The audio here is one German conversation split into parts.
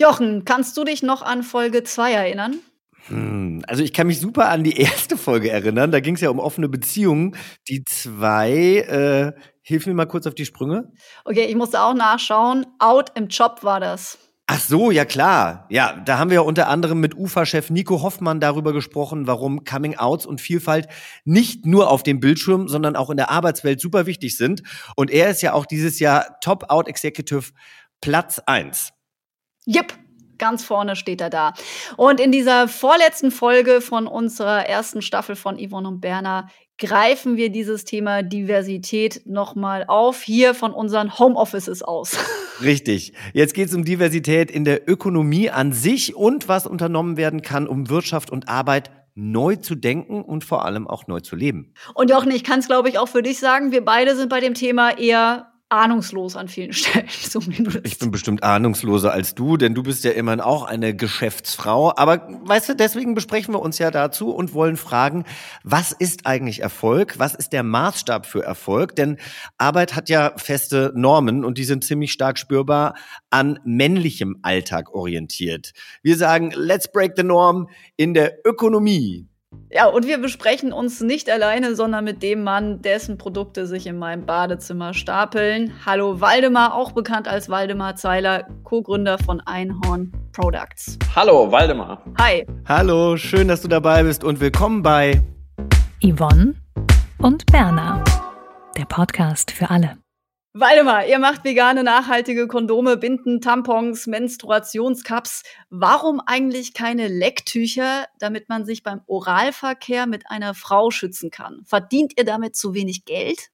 Jochen, kannst du dich noch an Folge 2 erinnern? Hm, also ich kann mich super an die erste Folge erinnern. Da ging es ja um offene Beziehungen. Die zwei, äh, hilf mir mal kurz auf die Sprünge. Okay, ich musste auch nachschauen. Out im Job war das. Ach so, ja klar. Ja, da haben wir ja unter anderem mit UFA-Chef Nico Hoffmann darüber gesprochen, warum Coming-Outs und Vielfalt nicht nur auf dem Bildschirm, sondern auch in der Arbeitswelt super wichtig sind. Und er ist ja auch dieses Jahr Top-Out-Executive Platz 1. Jep, ganz vorne steht er da. Und in dieser vorletzten Folge von unserer ersten Staffel von Yvonne und Berner greifen wir dieses Thema Diversität nochmal auf, hier von unseren Homeoffices aus. Richtig. Jetzt geht es um Diversität in der Ökonomie an sich und was unternommen werden kann, um Wirtschaft und Arbeit neu zu denken und vor allem auch neu zu leben. Und Jochen, ich kann es, glaube ich, auch für dich sagen, wir beide sind bei dem Thema eher ahnungslos an vielen Stellen. Zumindest. Ich bin bestimmt ahnungsloser als du, denn du bist ja immerhin auch eine Geschäftsfrau. Aber weißt du, deswegen besprechen wir uns ja dazu und wollen fragen, was ist eigentlich Erfolg? Was ist der Maßstab für Erfolg? Denn Arbeit hat ja feste Normen und die sind ziemlich stark spürbar an männlichem Alltag orientiert. Wir sagen, let's break the norm in der Ökonomie. Ja, und wir besprechen uns nicht alleine, sondern mit dem Mann, dessen Produkte sich in meinem Badezimmer stapeln. Hallo Waldemar, auch bekannt als Waldemar Zeiler, Co-Gründer von Einhorn Products. Hallo, Waldemar. Hi. Hallo, schön, dass du dabei bist und willkommen bei Yvonne und Berna, der Podcast für alle. Waldemar, ihr macht vegane, nachhaltige Kondome, Binden, Tampons, Menstruationscups. Warum eigentlich keine Lecktücher, damit man sich beim Oralverkehr mit einer Frau schützen kann? Verdient ihr damit zu wenig Geld?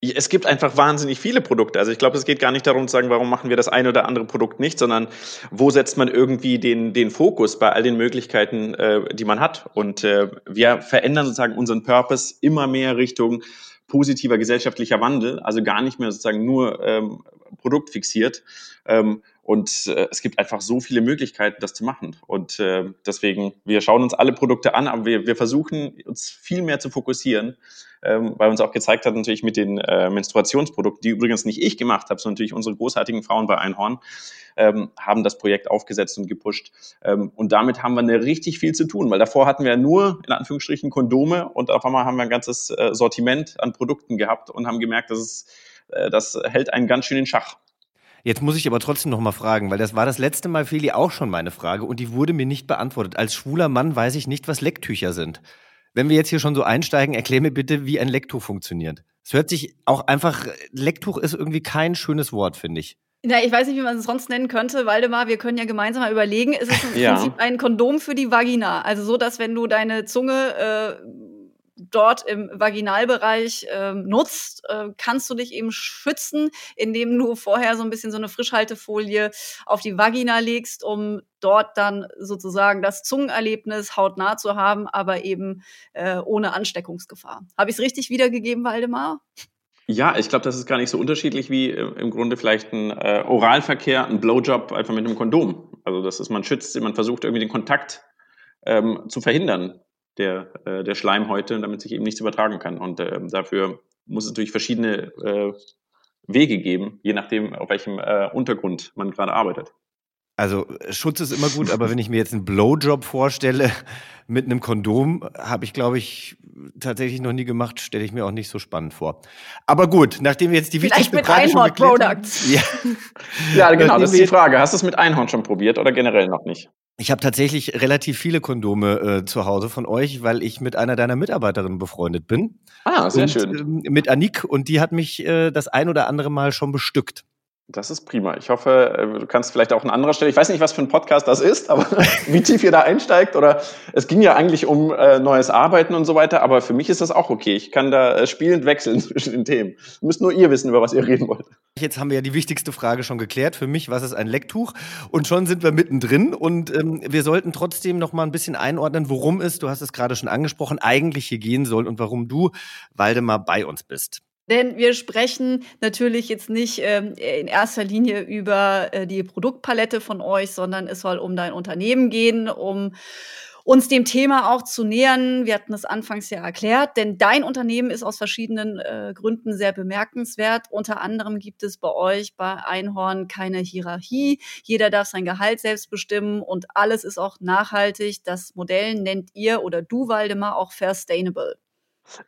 Es gibt einfach wahnsinnig viele Produkte. Also ich glaube, es geht gar nicht darum zu sagen, warum machen wir das eine oder andere Produkt nicht, sondern wo setzt man irgendwie den, den Fokus bei all den Möglichkeiten, äh, die man hat. Und äh, wir verändern sozusagen unseren Purpose immer mehr Richtung positiver gesellschaftlicher Wandel, also gar nicht mehr sozusagen nur ähm, produktfixiert. Ähm, und äh, es gibt einfach so viele Möglichkeiten, das zu machen. Und äh, deswegen, wir schauen uns alle Produkte an, aber wir, wir versuchen uns viel mehr zu fokussieren, ähm, weil uns auch gezeigt hat, natürlich mit den äh, Menstruationsprodukten, die übrigens nicht ich gemacht habe, sondern natürlich unsere großartigen Frauen bei Einhorn, ähm, haben das Projekt aufgesetzt und gepusht. Ähm, und damit haben wir eine richtig viel zu tun, weil davor hatten wir ja nur, in Anführungsstrichen, Kondome und auf einmal haben wir ein ganzes äh, Sortiment an Produkten gehabt und haben gemerkt, dass es, äh, das hält einen ganz schön in Schach. Jetzt muss ich aber trotzdem noch mal fragen, weil das war das letzte Mal, Feli, auch schon meine Frage und die wurde mir nicht beantwortet. Als schwuler Mann weiß ich nicht, was Lecktücher sind. Wenn wir jetzt hier schon so einsteigen, erklär mir bitte, wie ein Lecktuch funktioniert. Es hört sich auch einfach, Lecktuch ist irgendwie kein schönes Wort, finde ich. Na, ich weiß nicht, wie man es sonst nennen könnte, Waldemar. Wir können ja gemeinsam mal überlegen. Es ist im Ja. Prinzip ein Kondom für die Vagina. Also so, dass wenn du deine Zunge äh, dort im Vaginalbereich ähm, nutzt, äh, kannst du dich eben schützen, indem du vorher so ein bisschen so eine Frischhaltefolie auf die Vagina legst, um dort dann sozusagen das Zungenerlebnis hautnah zu haben, aber eben äh, ohne Ansteckungsgefahr. Habe ich es richtig wiedergegeben, Waldemar? Ja, ich glaube, das ist gar nicht so unterschiedlich wie äh, im Grunde vielleicht ein äh, Oralverkehr, ein Blowjob einfach mit einem Kondom. Also das ist, man schützt, man versucht irgendwie den Kontakt ähm, zu verhindern der, äh, der Schleimhäute, damit sich eben nichts übertragen kann. Und äh, dafür muss es natürlich verschiedene äh, Wege geben, je nachdem, auf welchem äh, Untergrund man gerade arbeitet. Also Schutz ist immer gut, aber wenn ich mir jetzt einen Blowjob vorstelle mit einem Kondom, habe ich, glaube ich, tatsächlich noch nie gemacht, stelle ich mir auch nicht so spannend vor. Aber gut, nachdem wir jetzt die Vielleicht mit Frage schon Einhorn geklärt haben- Products. Ja. Ja, genau, das ist die Frage. Hast du es mit Einhorn schon probiert oder generell noch nicht? Ich habe tatsächlich relativ viele Kondome äh, zu Hause von euch, weil ich mit einer deiner Mitarbeiterinnen befreundet bin. Ah, sehr und, schön. Ähm, mit Anik und die hat mich äh, das ein oder andere Mal schon bestückt. Das ist prima. Ich hoffe, äh, du kannst vielleicht auch an anderer Stelle, ich weiß nicht, was für ein Podcast das ist, aber wie tief ihr da einsteigt oder es ging ja eigentlich um äh, neues Arbeiten und so weiter, aber für mich ist das auch okay. Ich kann da äh, spielend wechseln zwischen den Themen. Müsst nur ihr wissen, über was ihr reden wollt. Jetzt haben wir ja die wichtigste Frage schon geklärt. Für mich, was ist ein Lecktuch? Und schon sind wir mittendrin und ähm, wir sollten trotzdem noch mal ein bisschen einordnen, worum es, du hast es gerade schon angesprochen, eigentlich hier gehen soll und warum du, Waldemar, bei uns bist. Denn wir sprechen natürlich jetzt nicht ähm, in erster Linie über äh, die Produktpalette von euch, sondern es soll um dein Unternehmen gehen, um uns dem Thema auch zu nähern. Wir hatten es anfangs ja erklärt, denn dein Unternehmen ist aus verschiedenen äh, Gründen sehr bemerkenswert. Unter anderem gibt es bei euch bei Einhorn keine Hierarchie. Jeder darf sein Gehalt selbst bestimmen und alles ist auch nachhaltig. Das Modell nennt ihr oder du, Waldemar, auch Sustainable.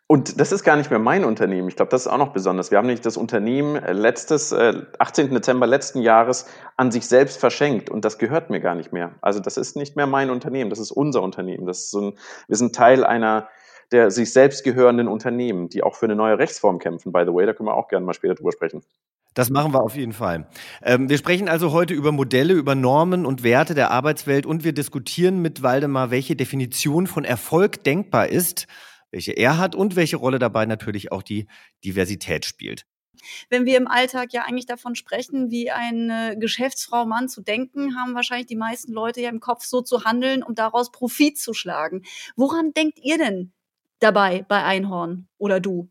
Und das ist gar nicht mehr mein Unternehmen. Ich glaube, das ist auch noch besonders. Wir haben nämlich das Unternehmen äh, letztes, äh, 18. Dezember letzten Jahres an sich selbst verschenkt und das gehört mir gar nicht mehr. Also das ist nicht mehr mein Unternehmen, das ist unser Unternehmen. Das ist so ein, wir sind Teil einer der sich selbst gehörenden Unternehmen, die auch für eine neue Rechtsform kämpfen, by the way. Da können wir auch gerne mal später drüber sprechen. Das machen wir auf jeden Fall. Ähm, wir sprechen also heute über Modelle, über Normen und Werte der Arbeitswelt und wir diskutieren mit Waldemar, welche Definition von Erfolg denkbar ist welche er hat und welche Rolle dabei natürlich auch die Diversität spielt. Wenn wir im Alltag ja eigentlich davon sprechen, wie eine Geschäftsfrau Mann zu denken, haben wahrscheinlich die meisten Leute ja im Kopf so zu handeln, um daraus Profit zu schlagen. Woran denkt ihr denn dabei bei Einhorn oder du?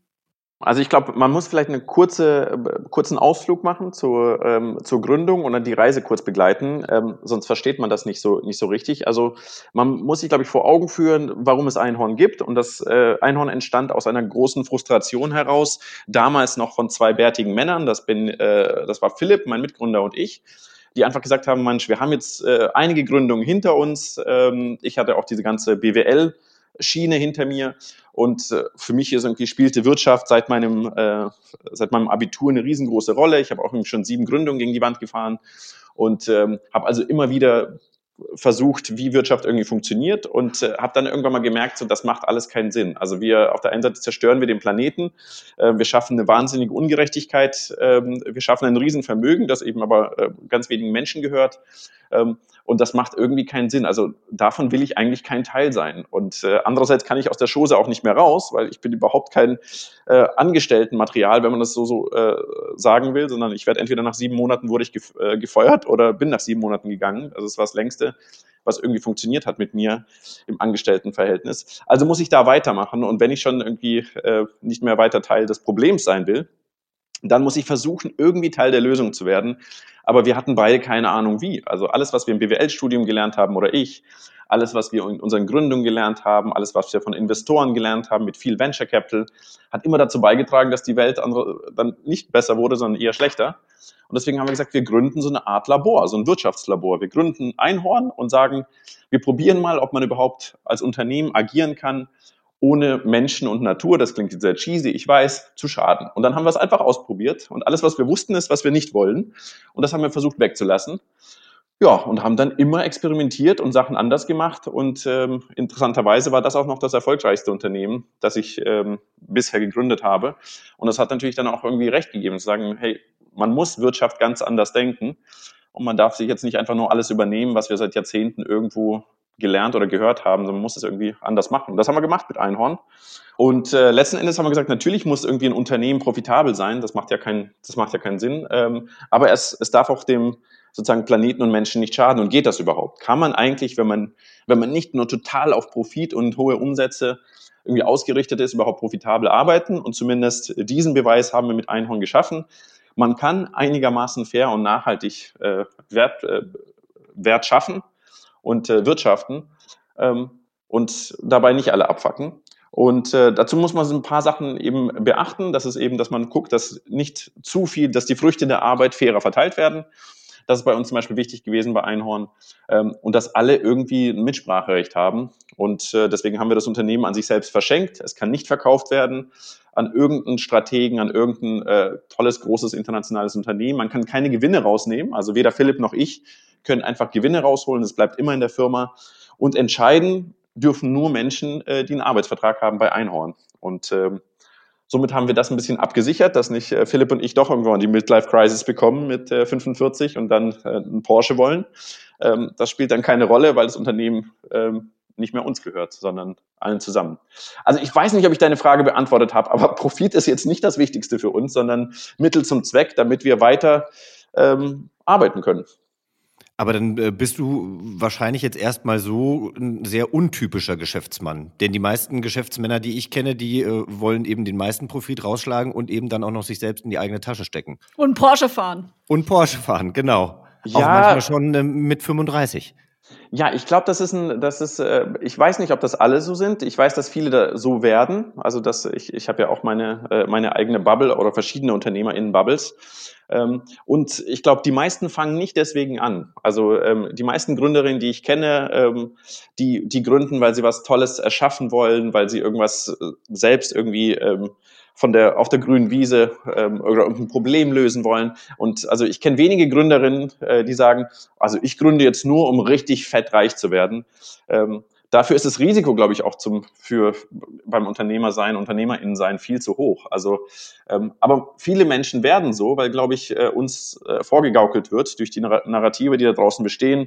Also ich glaube, man muss vielleicht einen kurze, kurzen Ausflug machen zur, ähm, zur Gründung und dann die Reise kurz begleiten, ähm, sonst versteht man das nicht so, nicht so richtig. Also man muss sich, glaube ich, vor Augen führen, warum es Einhorn gibt. Und das äh, Einhorn entstand aus einer großen Frustration heraus, damals noch von zwei bärtigen Männern, das, bin, äh, das war Philipp, mein Mitgründer und ich die einfach gesagt haben, Mensch, wir haben jetzt äh, einige Gründungen hinter uns. Ähm, ich hatte auch diese ganze BWL Schiene hinter mir. Und äh, für mich ist irgendwie spielte Wirtschaft seit meinem, äh, seit meinem Abitur eine riesengroße Rolle. Ich habe auch schon sieben Gründungen gegen die Wand gefahren und ähm, habe also immer wieder versucht, wie Wirtschaft irgendwie funktioniert und äh, habe dann irgendwann mal gemerkt, so das macht alles keinen Sinn. Also wir auf der einen Seite zerstören wir den Planeten, äh, wir schaffen eine wahnsinnige Ungerechtigkeit, äh, wir schaffen ein Riesenvermögen, das eben aber äh, ganz wenigen Menschen gehört. Ähm, und das macht irgendwie keinen Sinn. Also davon will ich eigentlich kein Teil sein. Und äh, andererseits kann ich aus der Chose auch nicht mehr raus, weil ich bin überhaupt kein äh, Angestelltenmaterial, wenn man das so, so äh, sagen will, sondern ich werde entweder nach sieben Monaten wurde ich gef äh, gefeuert oder bin nach sieben Monaten gegangen. Also es war das längste, was irgendwie funktioniert hat mit mir im Angestelltenverhältnis. Also muss ich da weitermachen. Und wenn ich schon irgendwie äh, nicht mehr weiter Teil des Problems sein will, dann muss ich versuchen, irgendwie Teil der Lösung zu werden aber wir hatten beide keine Ahnung wie. Also alles, was wir im BWL-Studium gelernt haben oder ich, alles, was wir in unseren Gründungen gelernt haben, alles, was wir von Investoren gelernt haben mit viel Venture Capital, hat immer dazu beigetragen, dass die Welt dann nicht besser wurde, sondern eher schlechter. Und deswegen haben wir gesagt, wir gründen so eine Art Labor, so ein Wirtschaftslabor. Wir gründen Einhorn und sagen, wir probieren mal, ob man überhaupt als Unternehmen agieren kann, ohne Menschen und Natur, das klingt sehr cheesy, ich weiß, zu schaden. Und dann haben wir es einfach ausprobiert und alles, was wir wussten, ist, was wir nicht wollen. Und das haben wir versucht wegzulassen. Ja, und haben dann immer experimentiert und Sachen anders gemacht. Und ähm, interessanterweise war das auch noch das erfolgreichste Unternehmen, das ich ähm, bisher gegründet habe. Und das hat natürlich dann auch irgendwie recht gegeben, zu sagen, hey, man muss Wirtschaft ganz anders denken. Und man darf sich jetzt nicht einfach nur alles übernehmen, was wir seit Jahrzehnten irgendwo gelernt oder gehört haben, sondern man muss es irgendwie anders machen. Das haben wir gemacht mit Einhorn. Und äh, letzten Endes haben wir gesagt, natürlich muss irgendwie ein Unternehmen profitabel sein. Das macht ja keinen, das macht ja keinen Sinn. Ähm, aber es, es darf auch dem sozusagen Planeten und Menschen nicht schaden. Und geht das überhaupt? Kann man eigentlich, wenn man, wenn man nicht nur total auf Profit und hohe Umsätze irgendwie ausgerichtet ist, überhaupt profitabel arbeiten? Und zumindest diesen Beweis haben wir mit Einhorn geschaffen. Man kann einigermaßen fair und nachhaltig äh, Wert, äh, Wert schaffen und äh, wirtschaften ähm, und dabei nicht alle abfacken. Und äh, dazu muss man so ein paar Sachen eben beachten. Das ist eben, dass man guckt, dass nicht zu viel, dass die Früchte der Arbeit fairer verteilt werden. Das ist bei uns zum Beispiel wichtig gewesen bei Einhorn. Ähm, und dass alle irgendwie ein Mitspracherecht haben. Und äh, deswegen haben wir das Unternehmen an sich selbst verschenkt. Es kann nicht verkauft werden an irgendeinen Strategen, an irgendein äh, tolles, großes internationales Unternehmen. Man kann keine Gewinne rausnehmen. Also weder Philipp noch ich können einfach Gewinne rausholen, es bleibt immer in der Firma. Und entscheiden dürfen nur Menschen, äh, die einen Arbeitsvertrag haben bei Einhorn. Und ähm, somit haben wir das ein bisschen abgesichert, dass nicht äh, Philipp und ich doch irgendwann die Midlife-Crisis bekommen mit äh, 45 und dann äh, einen Porsche wollen. Ähm, das spielt dann keine Rolle, weil das Unternehmen ähm, nicht mehr uns gehört, sondern allen zusammen. Also ich weiß nicht, ob ich deine Frage beantwortet habe, aber Profit ist jetzt nicht das Wichtigste für uns, sondern Mittel zum Zweck, damit wir weiter ähm, arbeiten können. Aber dann äh, bist du wahrscheinlich jetzt erstmal so ein sehr untypischer Geschäftsmann. Denn die meisten Geschäftsmänner, die ich kenne, die äh, wollen eben den meisten Profit rausschlagen und eben dann auch noch sich selbst in die eigene Tasche stecken. Und Porsche fahren. Und Porsche fahren, genau. Ja. Auch manchmal schon äh, mit 35. Ja, ich glaube, das ist ein, das ist, äh, ich weiß nicht, ob das alle so sind. Ich weiß, dass viele da so werden. Also dass ich, ich habe ja auch meine, äh, meine eigene Bubble oder verschiedene Unternehmer in Bubbles. Ähm, und ich glaube, die meisten fangen nicht deswegen an. Also ähm, die meisten Gründerinnen, die ich kenne, ähm, die, die gründen, weil sie was Tolles erschaffen wollen, weil sie irgendwas äh, selbst irgendwie ähm, von der auf der grünen Wiese ähm, oder ein Problem lösen wollen. Und also ich kenne wenige Gründerinnen, äh, die sagen, also ich gründe jetzt nur, um richtig fett reich zu werden. Ähm, dafür ist das Risiko, glaube ich, auch zum für beim Unternehmer sein, Unternehmerinnen sein viel zu hoch. Also, ähm, aber viele Menschen werden so, weil, glaube ich, äh, uns äh, vorgegaukelt wird durch die Narrative, die da draußen bestehen,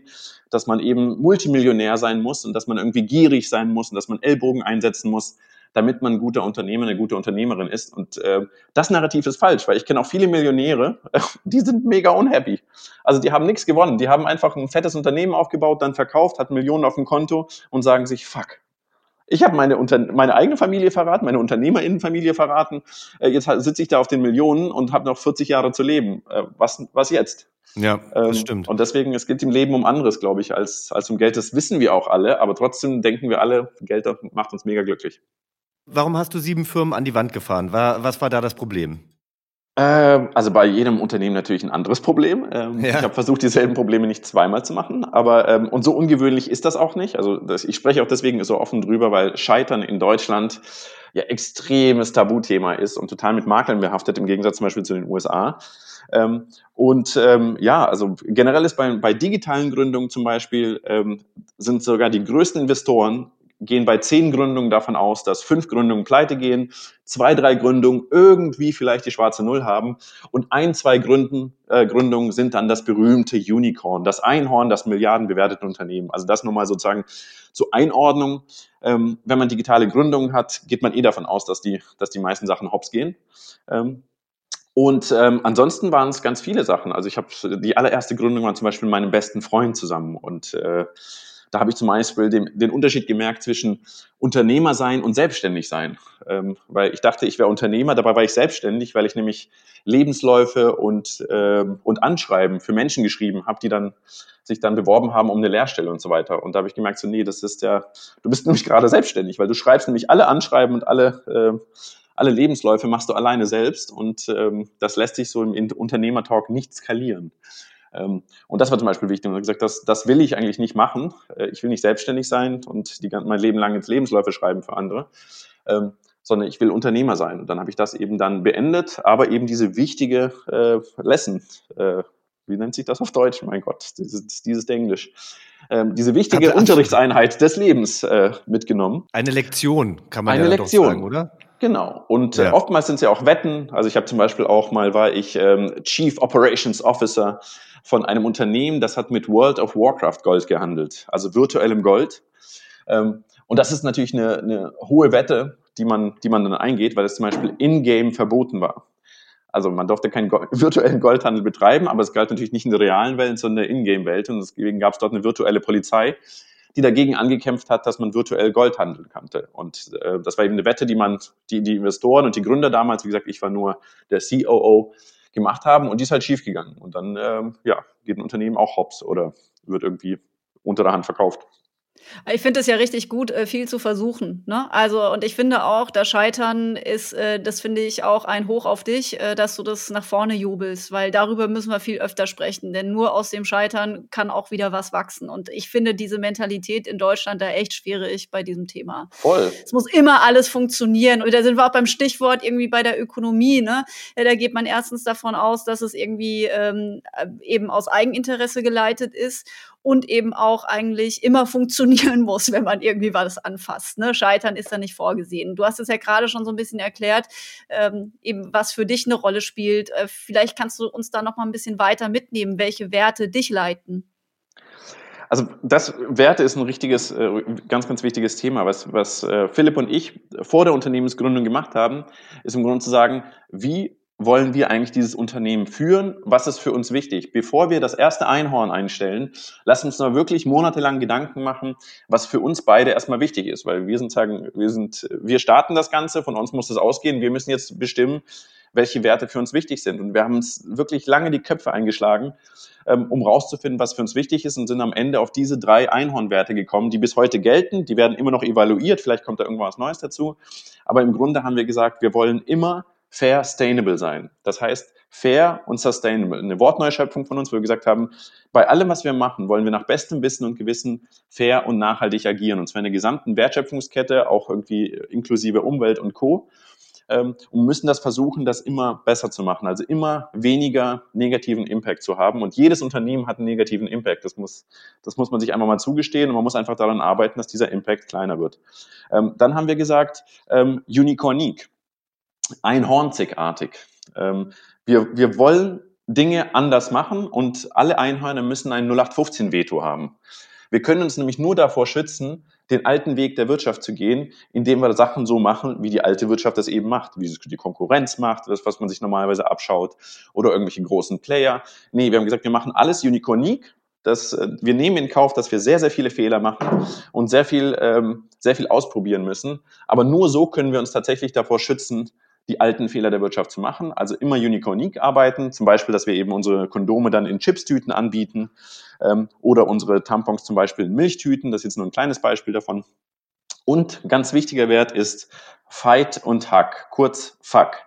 dass man eben Multimillionär sein muss und dass man irgendwie gierig sein muss und dass man Ellbogen einsetzen muss damit man ein guter Unternehmer, eine gute Unternehmerin ist. Und äh, das Narrativ ist falsch, weil ich kenne auch viele Millionäre, die sind mega unhappy. Also die haben nichts gewonnen. Die haben einfach ein fettes Unternehmen aufgebaut, dann verkauft, hat Millionen auf dem Konto und sagen sich, fuck, ich habe meine, meine eigene Familie verraten, meine Unternehmerinnenfamilie verraten. Äh, jetzt sitze ich da auf den Millionen und habe noch 40 Jahre zu leben. Äh, was, was jetzt? Ja, das ähm, stimmt. Und deswegen, es geht im Leben um anderes, glaube ich, als, als um Geld. Das wissen wir auch alle, aber trotzdem denken wir alle, Geld macht uns mega glücklich. Warum hast du sieben Firmen an die Wand gefahren? War, was war da das Problem? Ähm, also bei jedem Unternehmen natürlich ein anderes Problem. Ähm, Ja. Ich habe versucht, dieselben Probleme nicht zweimal zu machen, aber ähm, und so ungewöhnlich ist das auch nicht. Also das, ich spreche auch deswegen so offen drüber, weil Scheitern in Deutschland ja extremes Tabuthema ist und total mit Makeln behaftet im Gegensatz zum Beispiel zu den USA. Ähm, und ähm, ja, also generell ist bei, bei digitalen Gründungen zum Beispiel ähm, sind sogar die größten Investoren gehen bei zehn Gründungen davon aus, dass fünf Gründungen pleite gehen, zwei, drei Gründungen irgendwie vielleicht die schwarze Null haben und ein, zwei Gründen, äh, Gründungen sind dann das berühmte Unicorn, das Einhorn, das milliardenbewertete Unternehmen. Also das nur mal sozusagen zur Einordnung. Ähm, wenn man digitale Gründungen hat, geht man eh davon aus, dass die, dass die meisten Sachen hops gehen. Ähm, und ähm, ansonsten waren es ganz viele Sachen. Also ich habe die allererste Gründung war zum Beispiel mit meinem besten Freund zusammen und äh, da habe ich zum Beispiel den, den Unterschied gemerkt zwischen Unternehmer sein und selbstständig sein. Ähm, weil ich dachte, ich wäre Unternehmer, dabei war ich selbstständig, weil ich nämlich Lebensläufe und, ähm, und Anschreiben für Menschen geschrieben habe, die dann sich dann beworben haben um eine Lehrstelle und so weiter. Und da habe ich gemerkt, so, nee, das ist ja, du bist nämlich gerade selbstständig, weil du schreibst nämlich alle Anschreiben und alle, äh, alle Lebensläufe machst du alleine selbst und ähm, das lässt sich so im Unternehmertalk nicht skalieren. Ähm, und das war zum Beispiel wichtig. Und ich gesagt, das, das will ich eigentlich nicht machen. Äh, ich will nicht selbstständig sein und die, mein Leben lang ins Lebensläufe schreiben für andere, ähm, sondern ich will Unternehmer sein. Und dann habe ich das eben dann beendet, aber eben diese wichtige äh, Lesson, äh, wie nennt sich das auf Deutsch? Mein Gott, dieses, dieses Englisch. Ähm, diese wichtige. Unterrichtseinheit des Lebens äh, mitgenommen. Eine Lektion, kann man Eine ja Lektion. sagen, oder? Genau. Und äh, Ja. oftmals sind es ja auch Wetten. Also ich habe zum Beispiel auch mal war ich ähm, Chief Operations Officer von einem Unternehmen, das hat mit World of Warcraft Gold gehandelt, also virtuellem Gold. Ähm, und das ist natürlich eine, eine hohe Wette, die man, die man dann eingeht, weil es zum Beispiel in-game verboten war. Also man durfte keinen Go virtuellen Goldhandel betreiben, aber es galt natürlich nicht in der realen Welt, sondern in der Ingame-Welt. Und deswegen gab es dort eine virtuelle Polizei, die dagegen angekämpft hat, dass man virtuell Gold handeln konnte. Und äh, das war eben eine Wette, die man, die, die Investoren und die Gründer damals, wie gesagt, ich war nur der COO, gemacht haben und die ist halt schiefgegangen. Und dann ähm, ja, geht ein Unternehmen auch hops oder wird irgendwie unter der Hand verkauft. Ich finde es ja richtig gut, äh, viel zu versuchen. Ne? Also, und ich finde auch, das Scheitern ist, äh, das finde ich auch ein Hoch auf dich, äh, dass du das nach vorne jubelst, weil darüber müssen wir viel öfter sprechen, denn nur aus dem Scheitern kann auch wieder was wachsen. Und ich finde diese Mentalität in Deutschland da echt schwierig bei diesem Thema. Voll. Es muss immer alles funktionieren. Und da sind wir auch beim Stichwort irgendwie bei der Ökonomie. Ne? Da geht man erstens davon aus, dass es irgendwie ähm, eben aus Eigeninteresse geleitet ist. Und eben auch eigentlich immer funktionieren muss, wenn man irgendwie was anfasst. Ne? Scheitern ist da nicht vorgesehen. Du hast es ja gerade schon so ein bisschen erklärt, ähm, eben was für dich eine Rolle spielt. Äh, vielleicht kannst du uns da noch mal ein bisschen weiter mitnehmen, welche Werte dich leiten. Also das Werte ist ein richtiges, äh, ganz, ganz wichtiges Thema. Was, was äh, Philipp und ich vor der Unternehmensgründung gemacht haben, ist im Grunde zu sagen, wie wollen wir eigentlich dieses Unternehmen führen? Was ist für uns wichtig? Bevor wir das erste Einhorn einstellen, lass uns mal wirklich monatelang Gedanken machen, was für uns beide erstmal wichtig ist, weil wir sind sagen, wir sind, wir starten das Ganze, von uns muss es ausgehen, wir müssen jetzt bestimmen, welche Werte für uns wichtig sind. Und wir haben uns wirklich lange die Köpfe eingeschlagen, ähm, um rauszufinden, was für uns wichtig ist und sind am Ende auf diese drei Einhornwerte gekommen, die bis heute gelten. Die werden immer noch evaluiert, vielleicht kommt da irgendwas Neues dazu. Aber im Grunde haben wir gesagt, wir wollen immer fair sustainable sein. Das heißt, fair und sustainable. Eine Wortneuschöpfung von uns, wo wir gesagt haben, bei allem, was wir machen, wollen wir nach bestem Wissen und Gewissen fair und nachhaltig agieren. Und zwar in der gesamten Wertschöpfungskette, auch irgendwie inklusive Umwelt und Co ähm, und müssen das versuchen, das immer besser zu machen, also immer weniger negativen Impact zu haben. Und jedes Unternehmen hat einen negativen Impact. Das muss, das muss man sich einmal mal zugestehen und man muss einfach daran arbeiten, dass dieser Impact kleiner wird. Ähm, dann haben wir gesagt, ähm, Unicornique, einhornzigartig. Ähm, wir, wir wollen Dinge anders machen und alle Einhörner müssen ein 0815-Veto haben. Wir können uns nämlich nur davor schützen, den alten Weg der Wirtschaft zu gehen, indem wir Sachen so machen, wie die alte Wirtschaft das eben macht, wie die Konkurrenz macht, das, was man sich normalerweise abschaut, oder irgendwelche großen Player. Nee, wir haben gesagt, wir machen alles unique. Das, äh, wir nehmen in Kauf, dass wir sehr, sehr viele Fehler machen und sehr viel, ähm, sehr viel ausprobieren müssen. Aber nur so können wir uns tatsächlich davor schützen, die alten Fehler der Wirtschaft zu machen. Also immer unique arbeiten, zum Beispiel, dass wir eben unsere Kondome dann in Chipstüten anbieten ähm, oder unsere Tampons zum Beispiel in Milchtüten. Das ist jetzt nur ein kleines Beispiel davon. Und ganz wichtiger Wert ist Fight und Hack, kurz Fuck.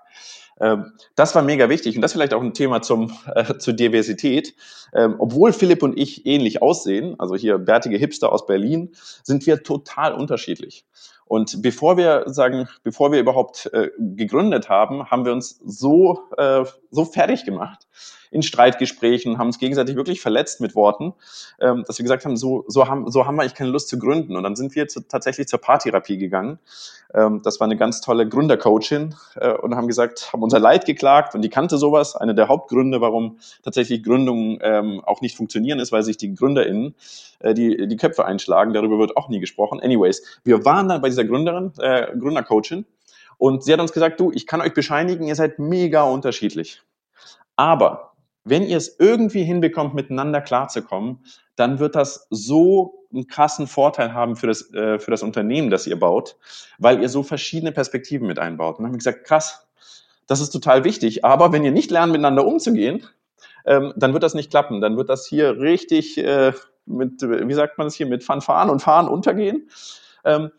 Ähm, das war mega wichtig und das vielleicht auch ein Thema zum, äh, zur Diversität. Ähm, obwohl Philipp und ich ähnlich aussehen, also hier bärtige Hipster aus Berlin, sind wir total unterschiedlich. Und bevor wir sagen, bevor wir überhaupt äh, gegründet haben, haben wir uns so, äh, so fertig gemacht, in Streitgesprächen, haben uns gegenseitig wirklich verletzt mit Worten, ähm, dass wir gesagt haben, so, so, haben, so haben wir eigentlich keine Lust zu gründen. Und dann sind wir zu, tatsächlich zur Paartherapie gegangen. Ähm, das war eine ganz tolle Gründercoachin äh, und haben gesagt, haben unser Leid geklagt und die kannte sowas. Eine der Hauptgründe, warum tatsächlich Gründungen ähm, auch nicht funktionieren, ist, weil sich die GründerInnen äh, die, die Köpfe einschlagen. Darüber wird auch nie gesprochen. Anyways, wir waren dann bei dieser Gründerin, äh, Gründercoachin und sie hat uns gesagt, du, ich kann euch bescheinigen, ihr seid mega unterschiedlich. Aber wenn ihr es irgendwie hinbekommt, miteinander klarzukommen, dann wird das so einen krassen Vorteil haben für das, äh, für das Unternehmen, das ihr baut, weil ihr so verschiedene Perspektiven mit einbaut. Und dann haben wir gesagt, krass, das ist total wichtig. Aber wenn ihr nicht lernt, miteinander umzugehen, ähm, dann wird das nicht klappen. Dann wird das hier richtig äh, mit, wie sagt man das hier, mit Fanfaren und Fahren untergehen. Ähm,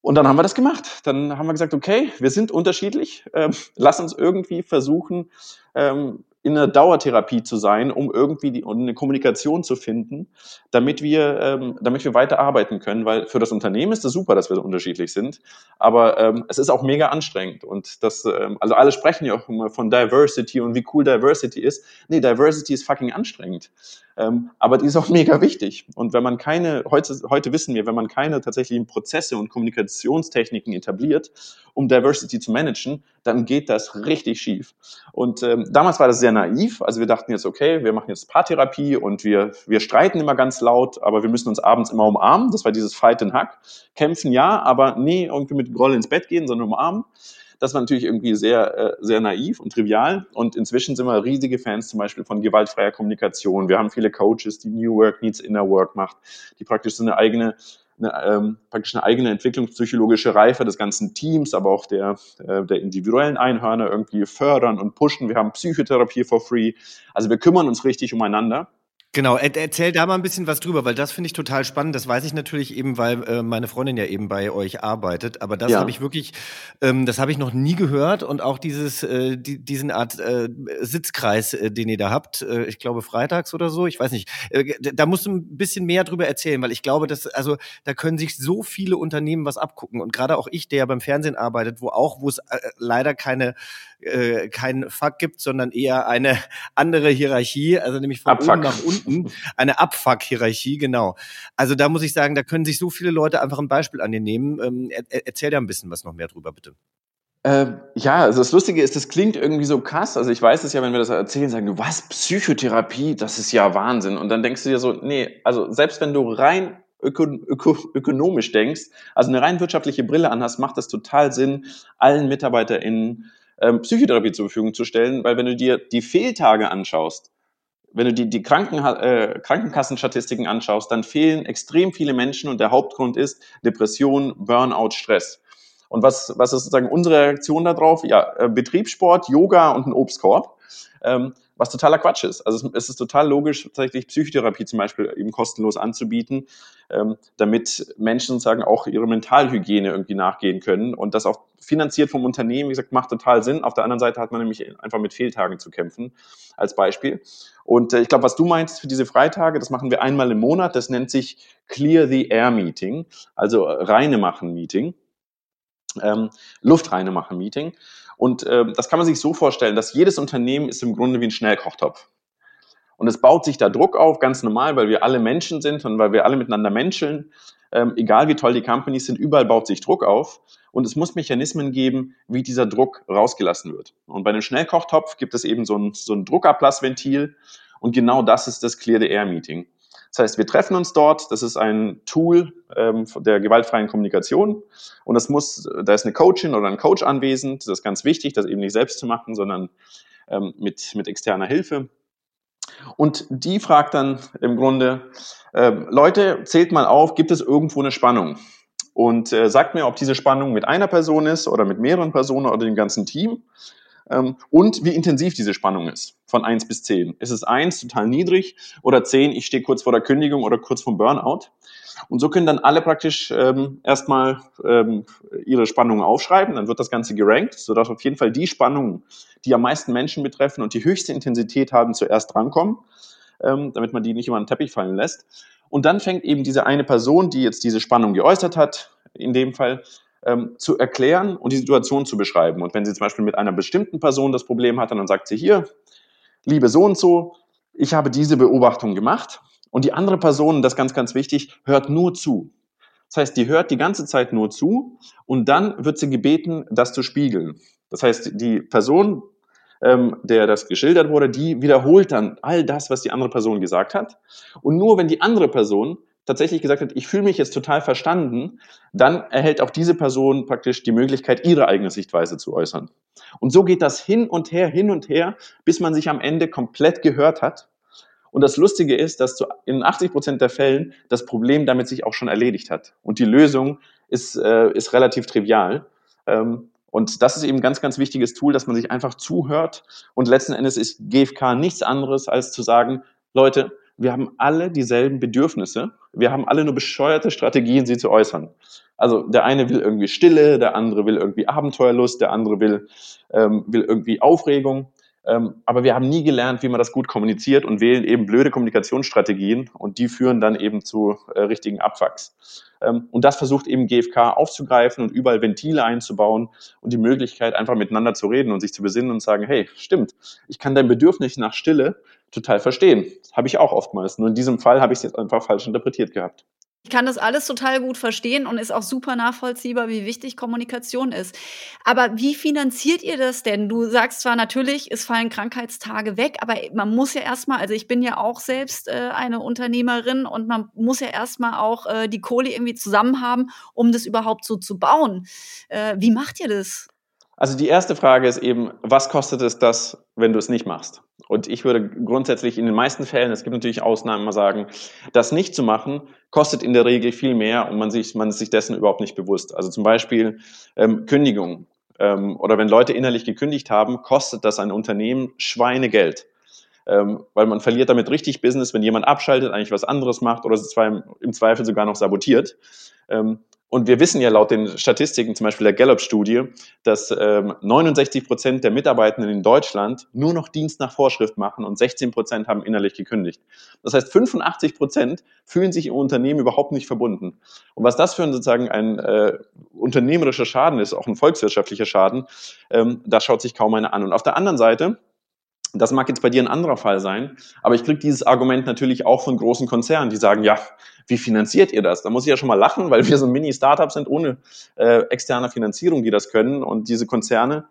und dann haben wir das gemacht. Dann haben wir gesagt, okay, wir sind unterschiedlich. Ähm, lass uns irgendwie versuchen, ähm, in einer Dauertherapie zu sein, um irgendwie die, eine Kommunikation zu finden, damit wir, ähm, damit wir weiter arbeiten können, weil für das Unternehmen ist es super, dass wir so unterschiedlich sind, aber ähm, es ist auch mega anstrengend und das, ähm, also alle sprechen ja auch immer von Diversity und wie cool Diversity ist. Nee, Diversity ist fucking anstrengend. Ähm, aber die ist auch mega wichtig. Und wenn man keine, heute, heute wissen wir, wenn man keine tatsächlichen Prozesse und Kommunikationstechniken etabliert, um Diversity zu managen, dann geht das richtig schief. Und ähm, damals war das sehr naiv. Also wir dachten jetzt, okay, wir machen jetzt Paartherapie und wir, wir streiten immer ganz laut, aber wir müssen uns abends immer umarmen. Das war dieses Fight and Hack. Kämpfen ja, aber nie irgendwie mit Groll ins Bett gehen, sondern umarmen. Das war natürlich irgendwie sehr, äh, sehr naiv und trivial. Und inzwischen sind wir riesige Fans zum Beispiel von gewaltfreier Kommunikation. Wir haben viele Coaches, die New Work Needs Inner Work macht, die praktisch so eine eigene eine, ähm, praktisch eine eigene entwicklungspsychologische Reife des ganzen Teams, aber auch der, äh, der individuellen Einhörner irgendwie fördern und pushen. Wir haben Psychotherapie for free. Also wir kümmern uns richtig umeinander. Genau, erzähl da mal ein bisschen was drüber, weil das finde ich total spannend. Das weiß ich natürlich eben, weil äh, meine Freundin ja eben bei euch arbeitet. Aber das ja. habe ich wirklich, ähm, das habe ich noch nie gehört und auch dieses, äh, die, diesen Art äh, Sitzkreis, äh, den ihr da habt. Äh, ich glaube freitags oder so. Ich weiß nicht. Äh, da musst du ein bisschen mehr drüber erzählen, weil ich glaube, dass also da können sich so viele Unternehmen was abgucken und gerade auch ich, der ja beim Fernsehen arbeitet, wo auch, wo es äh, leider keine äh, keinen Fuck gibt, sondern eher eine andere Hierarchie, also nämlich von Abfuck. oben nach unten eine Abfuck-Hierarchie, genau. Also da muss ich sagen, da können sich so viele Leute einfach ein Beispiel an dir nehmen. Ähm, er, erzähl da ein bisschen was noch mehr drüber, bitte. Äh, ja, also das Lustige ist, das klingt irgendwie so krass. Also ich weiß es ja, wenn wir das erzählen, sagen du, was, Psychotherapie, das ist ja Wahnsinn. Und dann denkst du dir so, nee, also selbst wenn du rein öko öko ökonomisch denkst, also eine rein wirtschaftliche Brille anhast, macht es total Sinn, allen MitarbeiterInnen ähm, Psychotherapie zur Verfügung zu stellen, weil wenn du dir die Fehltage anschaust, wenn du die, die Kranken, äh, Krankenkassenstatistiken anschaust, dann fehlen extrem viele Menschen und der Hauptgrund ist Depression, Burnout, Stress. Und was, was ist sozusagen unsere Reaktion darauf? Ja, äh, Betriebssport, Yoga und ein Obstkorb. Ähm, was totaler Quatsch ist. Also es, ist total logisch, tatsächlich Psychotherapie zum Beispiel eben kostenlos anzubieten, ähm, damit Menschen sozusagen auch ihre Mentalhygiene irgendwie nachgehen können und das auch finanziert vom Unternehmen, wie gesagt, macht total Sinn. Auf der anderen Seite hat man nämlich einfach mit Fehltagen zu kämpfen, als Beispiel. Und äh, ich glaube, was du meinst für diese Freitage, das machen wir einmal im Monat, das nennt sich Clear the Air Meeting, also reine machen Meeting. Ähm, Luftreine machen Meeting. Und äh, das kann man sich so vorstellen, dass jedes Unternehmen ist im Grunde wie ein Schnellkochtopf. Und es baut sich da Druck auf, ganz normal, weil wir alle Menschen sind und weil wir alle miteinander menscheln. Ähm, egal wie toll die Companies sind, überall baut sich Druck auf. Und es muss Mechanismen geben, wie dieser Druck rausgelassen wird. Und bei einem Schnellkochtopf gibt es eben so ein, so ein Druckablassventil. Und genau das ist das Clear the Air Meeting. Das heißt, wir treffen uns dort. Das ist ein Tool ähm, der gewaltfreien Kommunikation. Und das muss, da ist eine Coachin oder ein Coach anwesend. Das ist ganz wichtig, das eben nicht selbst zu machen, sondern ähm, mit, mit externer Hilfe. Und die fragt dann im Grunde, äh, Leute, zählt mal auf, gibt es irgendwo eine Spannung? Und äh, sagt mir, ob diese Spannung mit einer Person ist oder mit mehreren Personen oder dem ganzen Team. Ähm, und wie intensiv diese Spannung ist, von 1 bis 10. Ist es 1 total niedrig oder 10, ich stehe kurz vor der Kündigung oder kurz vom Burnout? Und so können dann alle praktisch ähm, erstmal ähm, ihre Spannungen aufschreiben, dann wird das Ganze gerankt, sodass auf jeden Fall die Spannungen, die am meisten Menschen betreffen und die höchste Intensität haben, zuerst drankommen, ähm, damit man die nicht über den Teppich fallen lässt. Und dann fängt eben diese eine Person, die jetzt diese Spannung geäußert hat, in dem Fall, ähm, zu erklären und die Situation zu beschreiben. Und wenn sie zum Beispiel mit einer bestimmten Person das Problem hat, dann sagt sie hier, liebe so und so, ich habe diese Beobachtung gemacht und die andere Person, das ist ganz, ganz wichtig, hört nur zu. Das heißt, die hört die ganze Zeit nur zu und dann wird sie gebeten, das zu spiegeln. Das heißt, die Person, ähm, der das geschildert wurde, die wiederholt dann all das, was die andere Person gesagt hat. Und nur wenn die andere Person tatsächlich gesagt hat, ich fühle mich jetzt total verstanden, dann erhält auch diese Person praktisch die Möglichkeit, ihre eigene Sichtweise zu äußern. Und so geht das hin und her, hin und her, bis man sich am Ende komplett gehört hat. Und das Lustige ist, dass in 80 Prozent der Fällen das Problem damit sich auch schon erledigt hat. Und die Lösung ist, äh, ist relativ trivial. Ähm, und das ist eben ein ganz, ganz wichtiges Tool, dass man sich einfach zuhört. Und letzten Endes ist GFK nichts anderes, als zu sagen, Leute, wir haben alle dieselben Bedürfnisse. Wir haben alle nur bescheuerte Strategien, sie zu äußern. Also der eine will irgendwie Stille, der andere will irgendwie Abenteuerlust, der andere will, ähm, will irgendwie Aufregung. Ähm, aber wir haben nie gelernt, wie man das gut kommuniziert und wählen eben blöde Kommunikationsstrategien und die führen dann eben zu äh, richtigen Abwachs. Ähm, und das versucht eben GFK aufzugreifen und überall Ventile einzubauen und die Möglichkeit, einfach miteinander zu reden und sich zu besinnen und sagen, hey, stimmt, ich kann dein Bedürfnis nach Stille total verstehen. Habe ich auch oftmals. Nur in diesem Fall habe ich es jetzt einfach falsch interpretiert gehabt. Ich kann das alles total gut verstehen und ist auch super nachvollziehbar, wie wichtig Kommunikation ist. Aber wie finanziert ihr das denn? Du sagst zwar natürlich, es fallen Krankheitstage weg, aber man muss ja erstmal, also ich bin ja auch selbst äh, eine Unternehmerin und man muss ja erstmal auch äh, die Kohle irgendwie zusammen haben, um das überhaupt so zu bauen. Äh, wie macht ihr das? Also die erste Frage ist eben, was kostet es das, wenn du es nicht machst? Und ich würde grundsätzlich in den meisten Fällen, es gibt natürlich Ausnahmen, mal sagen, das nicht zu machen, kostet in der Regel viel mehr und man, sich, man ist sich dessen überhaupt nicht bewusst. Also zum Beispiel ähm, Kündigung ähm, oder wenn Leute innerlich gekündigt haben, kostet das ein Unternehmen Schweinegeld. Ähm, weil man verliert damit richtig Business, wenn jemand abschaltet, eigentlich was anderes macht oder im Zweifel sogar noch sabotiert. Ähm, und wir wissen ja laut den Statistiken, zum Beispiel der Gallup-Studie, dass ähm, 69 Prozent der Mitarbeitenden in Deutschland nur noch Dienst nach Vorschrift machen und 16 Prozent haben innerlich gekündigt. Das heißt, 85 Prozent fühlen sich im Unternehmen überhaupt nicht verbunden. Und was das für ein, sozusagen ein äh, unternehmerischer Schaden ist, auch ein volkswirtschaftlicher Schaden, ähm, da schaut sich kaum einer an. Und auf der anderen Seite Das mag jetzt bei dir ein anderer Fall sein, aber ich kriege dieses Argument natürlich auch von großen Konzernen, die sagen, ja, wie finanziert ihr das? Da muss ich ja schon mal lachen, weil wir so ein Mini-Startup sind ohne äh, externe Finanzierung, die das können. Und diese Konzerne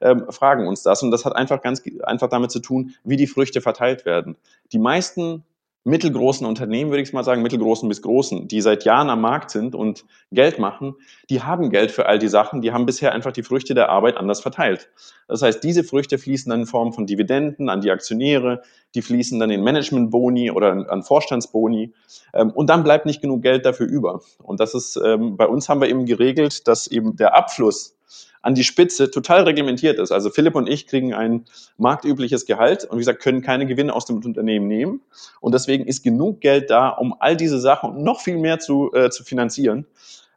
ähm, fragen uns das. Und das hat einfach ganz einfach damit zu tun, wie die Früchte verteilt werden. Die meisten mittelgroßen Unternehmen, würde ich mal sagen, mittelgroßen bis großen, die seit Jahren am Markt sind und Geld machen, die haben Geld für all die Sachen, die haben bisher einfach die Früchte der Arbeit anders verteilt. Das heißt, diese Früchte fließen dann in Form von Dividenden an die Aktionäre, die fließen dann in Managementboni oder an Vorstandsboni ähm, und dann bleibt nicht genug Geld dafür über. Und das ist, ähm, bei uns haben wir eben geregelt, dass eben der Abfluss an die Spitze total reglementiert ist. Also Philipp und ich kriegen ein marktübliches Gehalt und wie gesagt, können keine Gewinne aus dem Unternehmen nehmen. Und deswegen ist genug Geld da, um all diese Sachen und noch viel mehr zu, äh, zu finanzieren.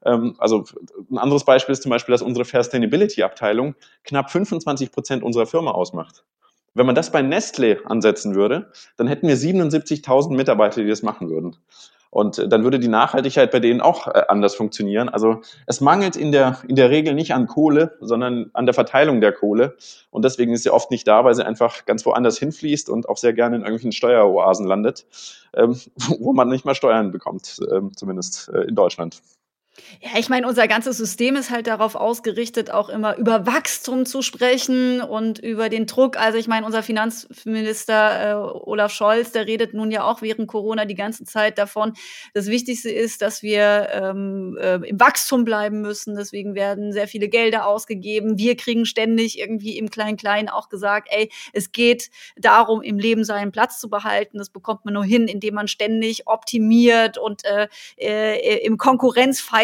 Ähm, also ein anderes Beispiel ist zum Beispiel, dass unsere Fair Sustainability Abteilung knapp 25 Prozent unserer Firma ausmacht. Wenn man das bei Nestle ansetzen würde, dann hätten wir 77.000 Mitarbeiter, die das machen würden. Und dann würde die Nachhaltigkeit bei denen auch äh, anders funktionieren. Also es mangelt in der, in der Regel nicht an Kohle, sondern an der Verteilung der Kohle. Und deswegen ist sie oft nicht da, weil sie einfach ganz woanders hinfließt und auch sehr gerne in irgendwelchen Steueroasen landet, ähm, wo man nicht mal Steuern bekommt, ähm, zumindest äh, in Deutschland. Ja, ich meine, unser ganzes System ist halt darauf ausgerichtet, auch immer über Wachstum zu sprechen und über den Druck. Also ich meine, unser Finanzminister äh, Olaf Scholz, der redet nun ja auch während Corona die ganze Zeit davon. Das Wichtigste ist, dass wir ähm, äh, im Wachstum bleiben müssen. Deswegen werden sehr viele Gelder ausgegeben. Wir kriegen ständig irgendwie im Klein-Klein auch gesagt, ey, es geht darum, im Leben seinen Platz zu behalten. Das bekommt man nur hin, indem man ständig optimiert und äh, äh, im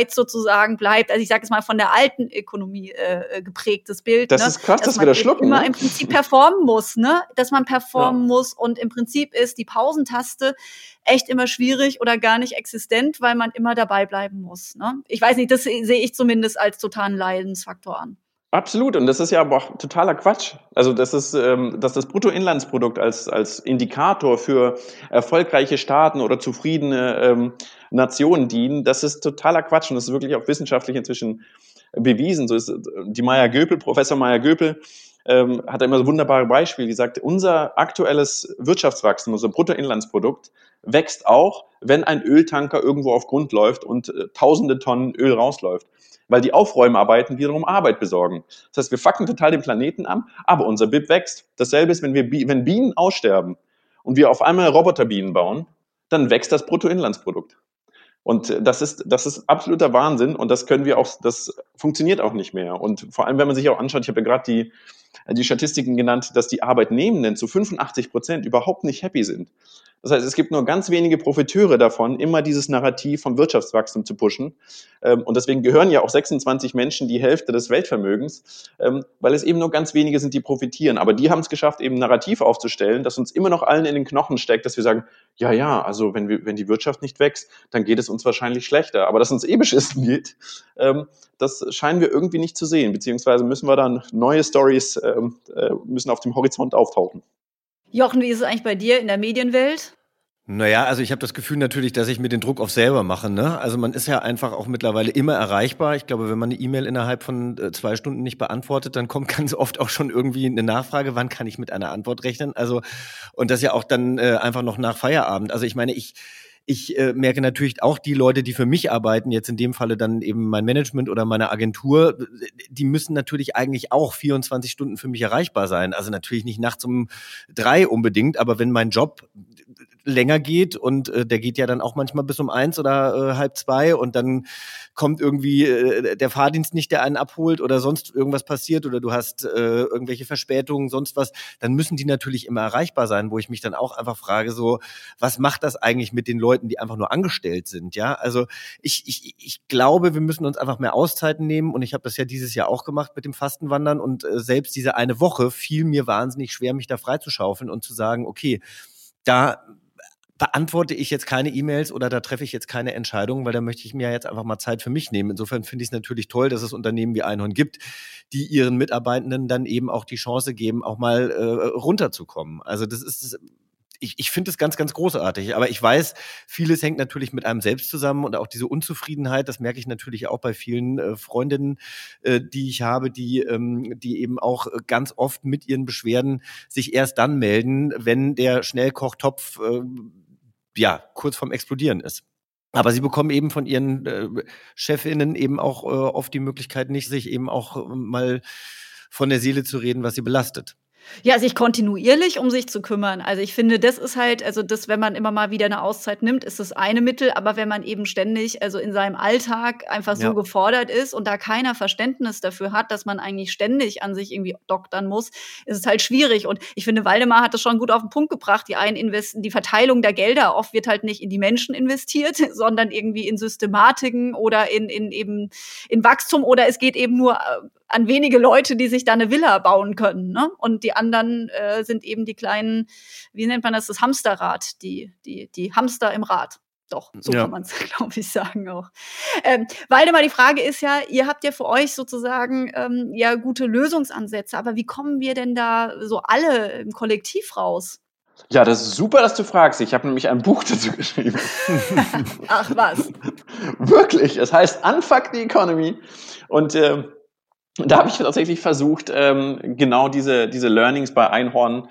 Konkurrenzfight sozusagen bleibt. Also ich sage es mal von der alten Ökonomie äh, äh geprägtes Bild. Das ne? ist krass, dass, dass wir das schlucken. Immer ne? im Prinzip performen muss, ne? Dass man performen ja. muss und im Prinzip ist die Pausentaste echt immer schwierig oder gar nicht existent, weil man immer dabei bleiben muss. Ne? Ich weiß nicht, das sehe ich zumindest als totalen Leidensfaktor an. Absolut, und das ist ja aber auch totaler Quatsch. Also das ist, ähm, dass das Bruttoinlandsprodukt als, als Indikator für erfolgreiche Staaten oder zufriedene ähm, Nationen dienen, das ist totaler Quatsch und das ist wirklich auch wissenschaftlich inzwischen bewiesen. So ist die Maya Göpel, Professor Maya Göpel, ähm, hat immer so wunderbare Beispiele, die sagt, unser aktuelles Wirtschaftswachstum, unser Bruttoinlandsprodukt, wächst auch, wenn ein Öltanker irgendwo auf Grund läuft und äh, tausende Tonnen Öl rausläuft weil die Aufräumarbeiten wiederum Arbeit besorgen. Das heißt, wir fucken total den Planeten an, aber unser BIP wächst. Dasselbe ist, wenn, wir, wenn Bienen aussterben und wir auf einmal Roboterbienen bauen, dann wächst das Bruttoinlandsprodukt. Und das ist, das ist absoluter Wahnsinn und das können wir auch, das funktioniert auch nicht mehr. Und vor allem, wenn man sich auch anschaut, ich habe ja gerade die, die Statistiken genannt, dass die Arbeitnehmenden zu 85 Prozent überhaupt nicht happy sind. Das heißt, es gibt nur ganz wenige Profiteure davon, immer dieses Narrativ vom Wirtschaftswachstum zu pushen. Ähm, und deswegen gehören ja auch 26 Menschen die Hälfte des Weltvermögens, ähm, weil es eben nur ganz wenige sind, die profitieren. Aber die haben es geschafft, eben ein Narrativ aufzustellen, das uns immer noch allen in den Knochen steckt, dass wir sagen, ja, ja, also wenn, wir, wenn die Wirtschaft nicht wächst, dann geht es uns wahrscheinlich schlechter. Aber dass uns eh beschissen geht, ähm, das scheinen wir irgendwie nicht zu sehen. Beziehungsweise müssen wir dann neue Stories, äh, müssen auf dem Horizont auftauchen. Jochen, wie ist es eigentlich bei dir in der Medienwelt? Naja, also ich habe das Gefühl natürlich, dass ich mir den Druck auf selber mache. Ne? Also man ist ja einfach auch mittlerweile immer erreichbar. Ich glaube, wenn man eine E-Mail innerhalb von äh, zwei Stunden nicht beantwortet, dann kommt ganz oft auch schon irgendwie eine Nachfrage, wann kann ich mit einer Antwort rechnen? Also und das ja auch dann äh, einfach noch nach Feierabend. Also ich meine, ich ich äh, merke natürlich auch die Leute, die für mich arbeiten, jetzt in dem Falle dann eben mein Management oder meine Agentur, die müssen natürlich eigentlich auch 24 Stunden für mich erreichbar sein. Also natürlich nicht nachts um drei unbedingt, aber wenn mein Job länger geht und äh, der geht ja dann auch manchmal bis um eins oder äh, halb zwei und dann kommt irgendwie äh, der Fahrdienst nicht, der einen abholt oder sonst irgendwas passiert oder du hast äh, irgendwelche Verspätungen, sonst was, dann müssen die natürlich immer erreichbar sein, wo ich mich dann auch einfach frage, so, was macht das eigentlich mit den Leuten, die einfach nur angestellt sind, ja? Also ich, ich, ich glaube, wir müssen uns einfach mehr Auszeiten nehmen und ich habe das ja dieses Jahr auch gemacht mit dem Fastenwandern und äh, selbst diese eine Woche fiel mir wahnsinnig schwer, mich da freizuschaufeln und zu sagen, okay, da beantworte ich jetzt keine E-Mails oder da treffe ich jetzt keine Entscheidungen, weil da möchte ich mir jetzt einfach mal Zeit für mich nehmen. Insofern finde ich es natürlich toll, dass es Unternehmen wie Einhorn gibt, die ihren Mitarbeitenden dann eben auch die Chance geben, auch mal äh, runterzukommen. Also das ist ich, ich finde es ganz, ganz großartig. Aber ich weiß, vieles hängt natürlich mit einem selbst zusammen und auch diese Unzufriedenheit, das merke ich natürlich auch bei vielen äh, Freundinnen, äh, die ich habe, die, ähm, die eben auch ganz oft mit ihren Beschwerden sich erst dann melden, wenn der Schnellkochtopf äh, ja kurz vorm Explodieren ist. Aber sie bekommen eben von ihren äh, Chefinnen eben auch äh, oft die Möglichkeit nicht, sich eben auch äh, mal von der Seele zu reden, was sie belastet. Ja, sich kontinuierlich um sich zu kümmern. Also ich finde, das ist halt, also das, wenn man immer mal wieder eine Auszeit nimmt, ist das eine Mittel, aber wenn man eben ständig, also in seinem Alltag einfach so ja. gefordert ist und da keiner Verständnis dafür hat, dass man eigentlich ständig an sich irgendwie doktern muss, ist es halt schwierig. Und ich finde, Waldemar hat das schon gut auf den Punkt gebracht. Die einen investen, die Verteilung der Gelder oft wird halt nicht in die Menschen investiert, sondern irgendwie in Systematiken oder in, in eben in Wachstum oder es geht eben nur äh, an wenige Leute, die sich da eine Villa bauen können. Ne? Und die anderen äh, sind eben die kleinen, wie nennt man das, das Hamsterrad, die, die, die Hamster im Rad. Doch, so ja. kann man es, glaube ich, sagen auch. Ähm, Waldemar, die Frage ist ja, ihr habt ja für euch sozusagen ähm, ja gute Lösungsansätze, aber wie kommen wir denn da so alle im Kollektiv raus? Ja, das ist super, dass du fragst. Ich habe nämlich ein Buch dazu geschrieben. Ach was. Wirklich. Es heißt Unfuck the Economy. Und äh, da habe ich tatsächlich versucht, ähm, genau diese, diese Learnings bei Einhorn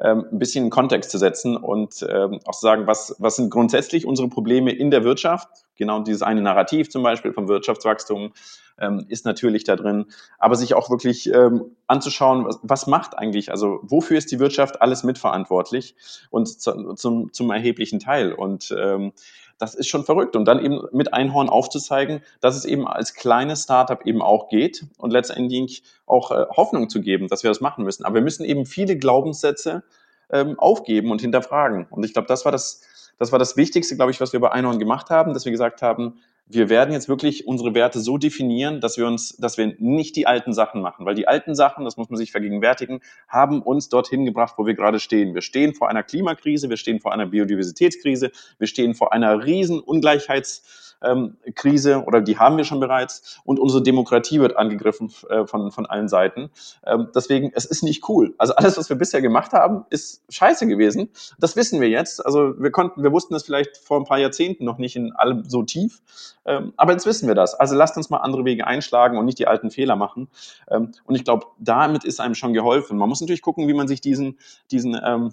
ähm, ein bisschen in Kontext zu setzen und ähm, auch zu sagen, was, was sind grundsätzlich unsere Probleme in der Wirtschaft. Genau dieses eine Narrativ zum Beispiel vom Wirtschaftswachstum ähm, ist natürlich da drin, aber sich auch wirklich ähm, anzuschauen, was, was macht eigentlich, also wofür ist die Wirtschaft alles mitverantwortlich und zu, zum, zum erheblichen Teil. Und ähm, das ist schon verrückt. Und dann eben mit Einhorn aufzuzeigen, dass es eben als kleines Startup eben auch geht und letztendlich auch äh, Hoffnung zu geben, dass wir das machen müssen. Aber wir müssen eben viele Glaubenssätze ähm, aufgeben und hinterfragen. Und ich glaube, das war das, das war das Wichtigste, glaube ich, was wir bei Einhorn gemacht haben, dass wir gesagt haben, wir werden jetzt wirklich unsere Werte so definieren, dass wir uns, dass wir nicht die alten Sachen machen, weil die alten Sachen, das muss man sich vergegenwärtigen, haben uns dorthin gebracht, wo wir gerade stehen. Wir stehen vor einer Klimakrise, wir stehen vor einer Biodiversitätskrise, wir stehen vor einer riesen Ungleichheits ähm, Krise oder die haben wir schon bereits und unsere Demokratie wird angegriffen äh, von, von allen Seiten. Ähm, deswegen, es ist nicht cool. Also alles, was wir bisher gemacht haben, ist scheiße gewesen. Das wissen wir jetzt. Also wir konnten, wir wussten das vielleicht vor ein paar Jahrzehnten noch nicht in allem so tief. Ähm, aber jetzt wissen wir das. Also lasst uns mal andere Wege einschlagen und nicht die alten Fehler machen. Ähm, und ich glaube, damit ist einem schon geholfen. Man muss natürlich gucken, wie man sich diesen, diesen ähm,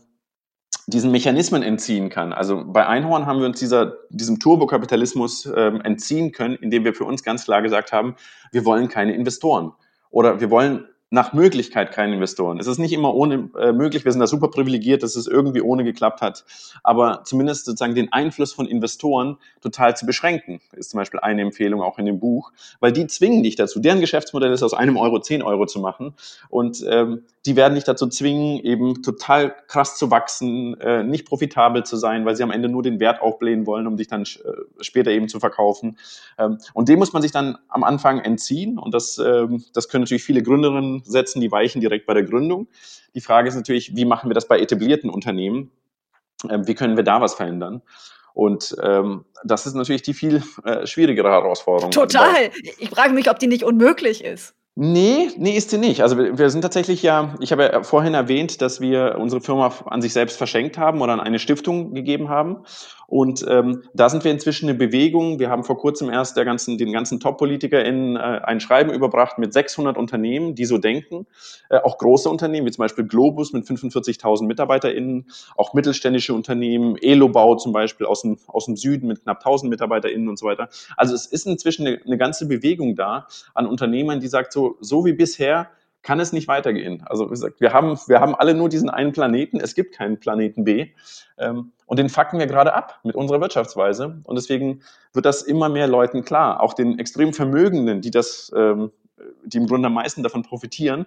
diesen Mechanismen entziehen kann. Also bei Einhorn haben wir uns dieser, diesem Turbokapitalismus ähm, entziehen können, indem wir für uns ganz klar gesagt haben, wir wollen keine Investoren oder wir wollen nach Möglichkeit keine Investoren. Es ist nicht immer ohne äh, möglich. Wir sind da super privilegiert, dass es irgendwie ohne geklappt hat. Aber zumindest sozusagen den Einfluss von Investoren total zu beschränken, ist zum Beispiel eine Empfehlung auch in dem Buch, weil die zwingen dich dazu. Deren Geschäftsmodell ist aus einem Euro zehn Euro zu machen und ähm, die werden dich dazu zwingen, eben total krass zu wachsen, äh, nicht profitabel zu sein, weil sie am Ende nur den Wert aufblähen wollen, um dich dann äh, später eben zu verkaufen. Ähm, und dem muss man sich dann am Anfang entziehen und das, ähm, das können natürlich viele Gründerinnen setzen die Weichen direkt bei der Gründung. Die Frage ist natürlich, wie machen wir das bei etablierten Unternehmen? Ähm, wie können wir da was verändern? Und ähm, das ist natürlich die viel äh, schwierigere Herausforderung. Total. Ich frage mich, ob die nicht unmöglich ist. Nee, nee, ist sie nicht. Also wir, wir sind tatsächlich ja, ich habe ja vorhin erwähnt, dass wir unsere Firma an sich selbst verschenkt haben oder an eine Stiftung gegeben haben. Und ähm, da sind wir inzwischen eine Bewegung. Wir haben vor kurzem erst der ganzen, den ganzen Top-PolitikerInnen äh, ein Schreiben überbracht mit 600 Unternehmen, die so denken. Äh, auch große Unternehmen, wie zum Beispiel Globus mit 45.000 MitarbeiterInnen, auch mittelständische Unternehmen, Elobau zum Beispiel aus dem, aus dem Süden mit knapp 1000 MitarbeiterInnen und so weiter. Also es ist inzwischen eine, eine ganze Bewegung da an Unternehmern, die sagt so, so wie bisher kann es nicht weitergehen. Also wie gesagt, wir haben, wir haben alle nur diesen einen Planeten, es gibt keinen Planeten B. Ähm, und den facken wir gerade ab mit unserer Wirtschaftsweise. Und deswegen wird das immer mehr Leuten klar, auch den extrem Vermögenden, die das, ähm, die im Grunde am meisten davon profitieren,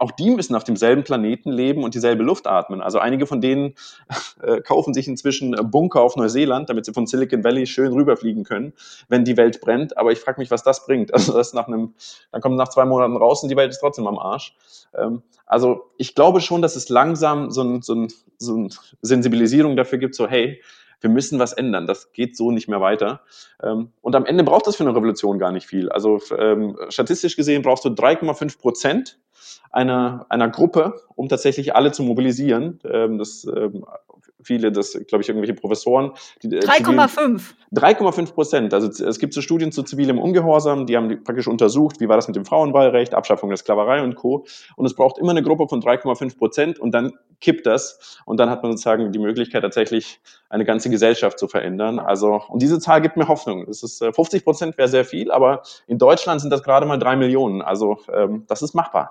auch die müssen auf demselben Planeten leben und dieselbe Luft atmen. Also einige von denen äh, kaufen sich inzwischen Bunker auf Neuseeland, damit sie von Silicon Valley schön rüberfliegen können, wenn die Welt brennt. Aber ich frage mich, was das bringt. Also das nach einem, dann kommt nach zwei Monaten raus und die Welt ist trotzdem am Arsch. Ähm, also ich glaube schon, dass es langsam so, ein, so, ein, so eine Sensibilisierung dafür gibt, so hey, wir müssen was ändern. Das geht so nicht mehr weiter. Ähm, und am Ende braucht das für eine Revolution gar nicht viel. Also ähm, statistisch gesehen brauchst du 3,5 Prozent einer, einer Gruppe, um tatsächlich alle zu mobilisieren. Ähm, das viele, das glaube ich irgendwelche Professoren. 3,5. Äh, 3,5 Prozent. Also es gibt so Studien zu zivilem Ungehorsam, die haben praktisch untersucht, wie war das mit dem Frauenwahlrecht, Abschaffung der Sklaverei und Co. Und es braucht immer eine Gruppe von 3,5 Prozent und dann kippt das und dann hat man sozusagen die Möglichkeit tatsächlich eine ganze Gesellschaft zu verändern. Also und diese Zahl gibt mir Hoffnung. Es ist 50 äh, Prozent wäre sehr viel, aber in Deutschland sind das gerade mal drei Millionen. Also ähm, das ist machbar.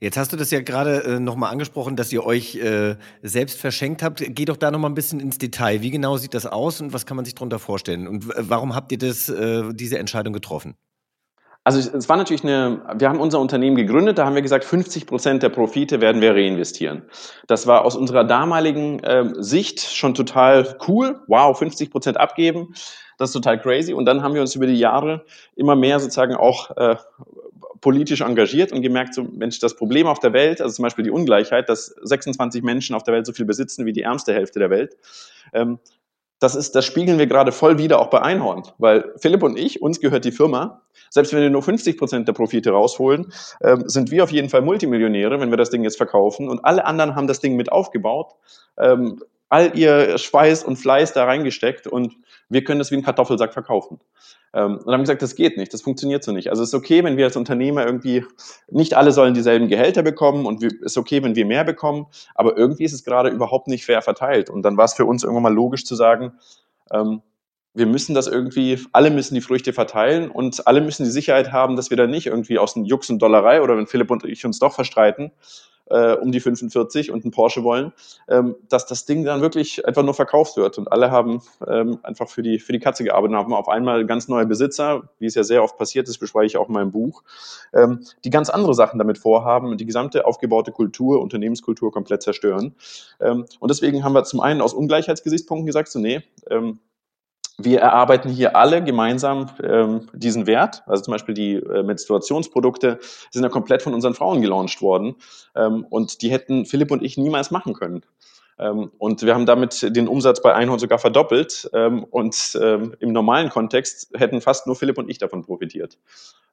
Jetzt hast du das ja gerade äh, nochmal angesprochen, dass ihr euch äh, selbst verschenkt habt. Geh doch da nochmal ein bisschen ins Detail. Wie genau sieht das aus und was kann man sich darunter vorstellen? Und warum habt ihr das, äh, diese Entscheidung getroffen? Also es war natürlich eine, wir haben unser Unternehmen gegründet, da haben wir gesagt, 50 Prozent der Profite werden wir reinvestieren. Das war aus unserer damaligen äh, Sicht schon total cool. Wow, 50 Prozent abgeben, das ist total crazy. Und dann haben wir uns über die Jahre immer mehr sozusagen auch äh, politisch engagiert und gemerkt, so, Mensch, das Problem auf der Welt, also zum Beispiel die Ungleichheit, dass 26 Menschen auf der Welt so viel besitzen wie die ärmste Hälfte der Welt, ähm, das ist, das spiegeln wir gerade voll wieder auch bei Einhorn, weil Philipp und ich, uns gehört die Firma. Selbst wenn wir nur 50 Prozent der Profite rausholen, ähm, sind wir auf jeden Fall Multimillionäre, wenn wir das Ding jetzt verkaufen. Und alle anderen haben das Ding mit aufgebaut, ähm, all ihr Schweiß und Fleiß da reingesteckt und wir können das wie ein Kartoffelsack verkaufen. Ähm, und haben gesagt, das geht nicht, das funktioniert so nicht. Also es ist okay, wenn wir als Unternehmer irgendwie, nicht alle sollen dieselben Gehälter bekommen und es ist okay, wenn wir mehr bekommen, aber irgendwie ist es gerade überhaupt nicht fair verteilt. Und dann war es für uns irgendwann mal logisch zu sagen, ähm, wir müssen das irgendwie, alle müssen die Früchte verteilen und alle müssen die Sicherheit haben, dass wir da nicht irgendwie aus einem Jux und Dollerei oder wenn Philipp und ich uns doch verstreiten, äh, um die 45 und einen Porsche wollen, ähm, dass das Ding dann wirklich einfach nur verkauft wird. Und alle haben ähm, einfach für die, für die Katze gearbeitet und haben auf einmal ganz neue Besitzer, wie es ja sehr oft passiert ist, beschreibe ich auch in meinem Buch, ähm, die ganz andere Sachen damit vorhaben und die gesamte aufgebaute Kultur, Unternehmenskultur komplett zerstören. Ähm, und deswegen haben wir zum einen aus Ungleichheitsgesichtspunkten gesagt, so nee, ähm, wir erarbeiten hier alle gemeinsam ähm, diesen Wert. Also zum Beispiel die äh, Menstruationsprodukte sind ja komplett von unseren Frauen gelauncht worden. Ähm, und die hätten Philipp und ich niemals machen können. Ähm, und wir haben damit den Umsatz bei Einhorn sogar verdoppelt. Ähm, und ähm, im normalen Kontext hätten fast nur Philipp und ich davon profitiert.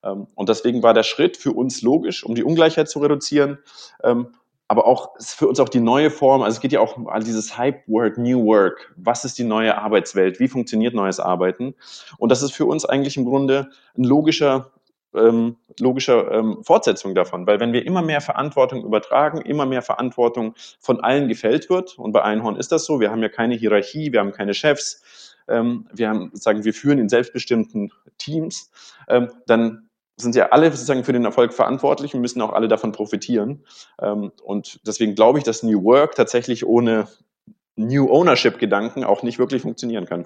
Ähm, und deswegen war der Schritt für uns logisch, um die Ungleichheit zu reduzieren ähm, aber auch ist für uns auch die neue Form, also es geht ja auch um dieses Hype-Word, New Work. Was ist die neue Arbeitswelt? Wie funktioniert neues Arbeiten? Und das ist für uns eigentlich im Grunde ein logischer, ähm, logischer ähm, Fortsetzung davon, weil wenn wir immer mehr Verantwortung übertragen, immer mehr Verantwortung von allen gefällt wird, und bei Einhorn ist das so, wir haben ja keine Hierarchie, wir haben keine Chefs, ähm, wir haben, sagen, wir führen in selbstbestimmten Teams, ähm, dann sind ja alle sozusagen für den Erfolg verantwortlich und müssen auch alle davon profitieren. Ähm, und deswegen glaube ich, dass New Work tatsächlich ohne New Ownership-Gedanken auch nicht wirklich funktionieren kann.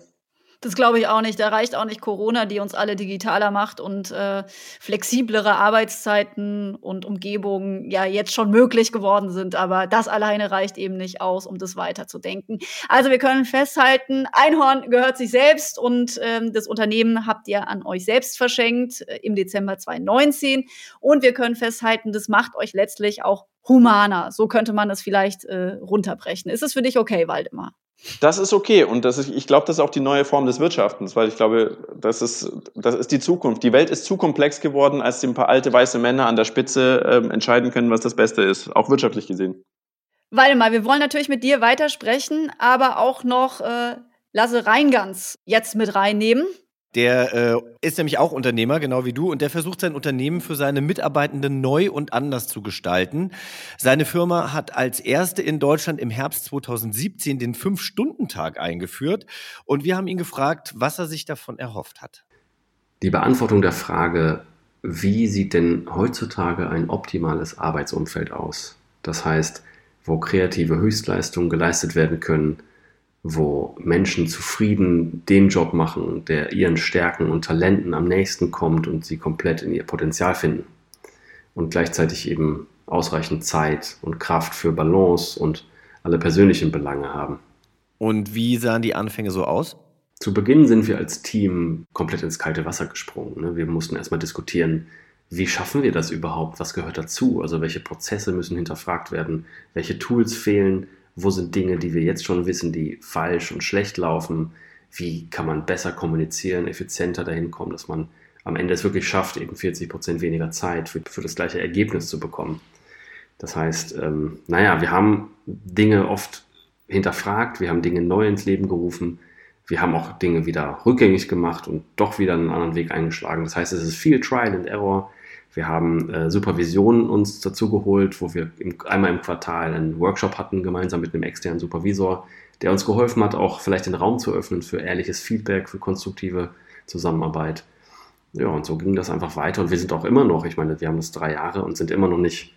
Das glaube ich auch nicht. Da reicht auch nicht Corona, die uns alle digitaler macht und äh, flexiblere Arbeitszeiten und Umgebungen ja jetzt schon möglich geworden sind. Aber das alleine reicht eben nicht aus, um das weiterzudenken. Also wir können festhalten, Einhorn gehört sich selbst und ähm, das Unternehmen habt ihr an euch selbst verschenkt äh, im Dezember 2019. Und wir können festhalten, das macht euch letztlich auch humaner. So könnte man es vielleicht äh, runterbrechen. Ist es für dich okay, Waldemar? Das ist okay und das ist, ich glaube, das ist auch die neue Form des Wirtschaftens, weil ich glaube, das ist, das ist die Zukunft. Die Welt ist zu komplex geworden, als ein paar alte weiße Männer an der Spitze äh, entscheiden können, was das Beste ist, auch wirtschaftlich gesehen. Warte mal, wir wollen natürlich mit dir weitersprechen, aber auch noch äh, Lasse Reingans jetzt mit reinnehmen. Der äh, ist nämlich auch Unternehmer, genau wie du, und der versucht sein Unternehmen für seine Mitarbeitenden neu und anders zu gestalten. Seine Firma hat als erste in Deutschland im Herbst 2017 den Fünf-Stunden-Tag eingeführt und wir haben ihn gefragt, was er sich davon erhofft hat. Die Beantwortung der Frage, wie sieht denn heutzutage ein optimales Arbeitsumfeld aus? Das heißt, wo kreative Höchstleistungen geleistet werden können, wo Menschen zufrieden den Job machen, der ihren Stärken und Talenten am nächsten kommt und sie komplett in ihr Potenzial finden. Und gleichzeitig eben ausreichend Zeit und Kraft für Balance und alle persönlichen Belange haben. Und wie sahen die Anfänge so aus? Zu Beginn sind wir als Team komplett ins kalte Wasser gesprungen. Ne? Wir mussten erstmal diskutieren, wie schaffen wir das überhaupt? Was gehört dazu? Also welche Prozesse müssen hinterfragt werden? Welche Tools fehlen? Wo sind Dinge, die wir jetzt schon wissen, die falsch und schlecht laufen? Wie kann man besser kommunizieren, effizienter dahin kommen, dass man am Ende es wirklich schafft, eben 40 Prozent weniger Zeit für, für das gleiche Ergebnis zu bekommen? Das heißt, ähm, naja, wir haben Dinge oft hinterfragt, wir haben Dinge neu ins Leben gerufen, wir haben auch Dinge wieder rückgängig gemacht und doch wieder einen anderen Weg eingeschlagen. Das heißt, es ist viel Trial and Error. Wir haben äh, Supervisionen uns dazu geholt, wo wir im, einmal im Quartal einen Workshop hatten, gemeinsam mit einem externen Supervisor, der uns geholfen hat, auch vielleicht den Raum zu öffnen für ehrliches Feedback, für konstruktive Zusammenarbeit. Ja, und so ging das einfach weiter. Und wir sind auch immer noch, ich meine, wir haben das drei Jahre und sind immer noch nicht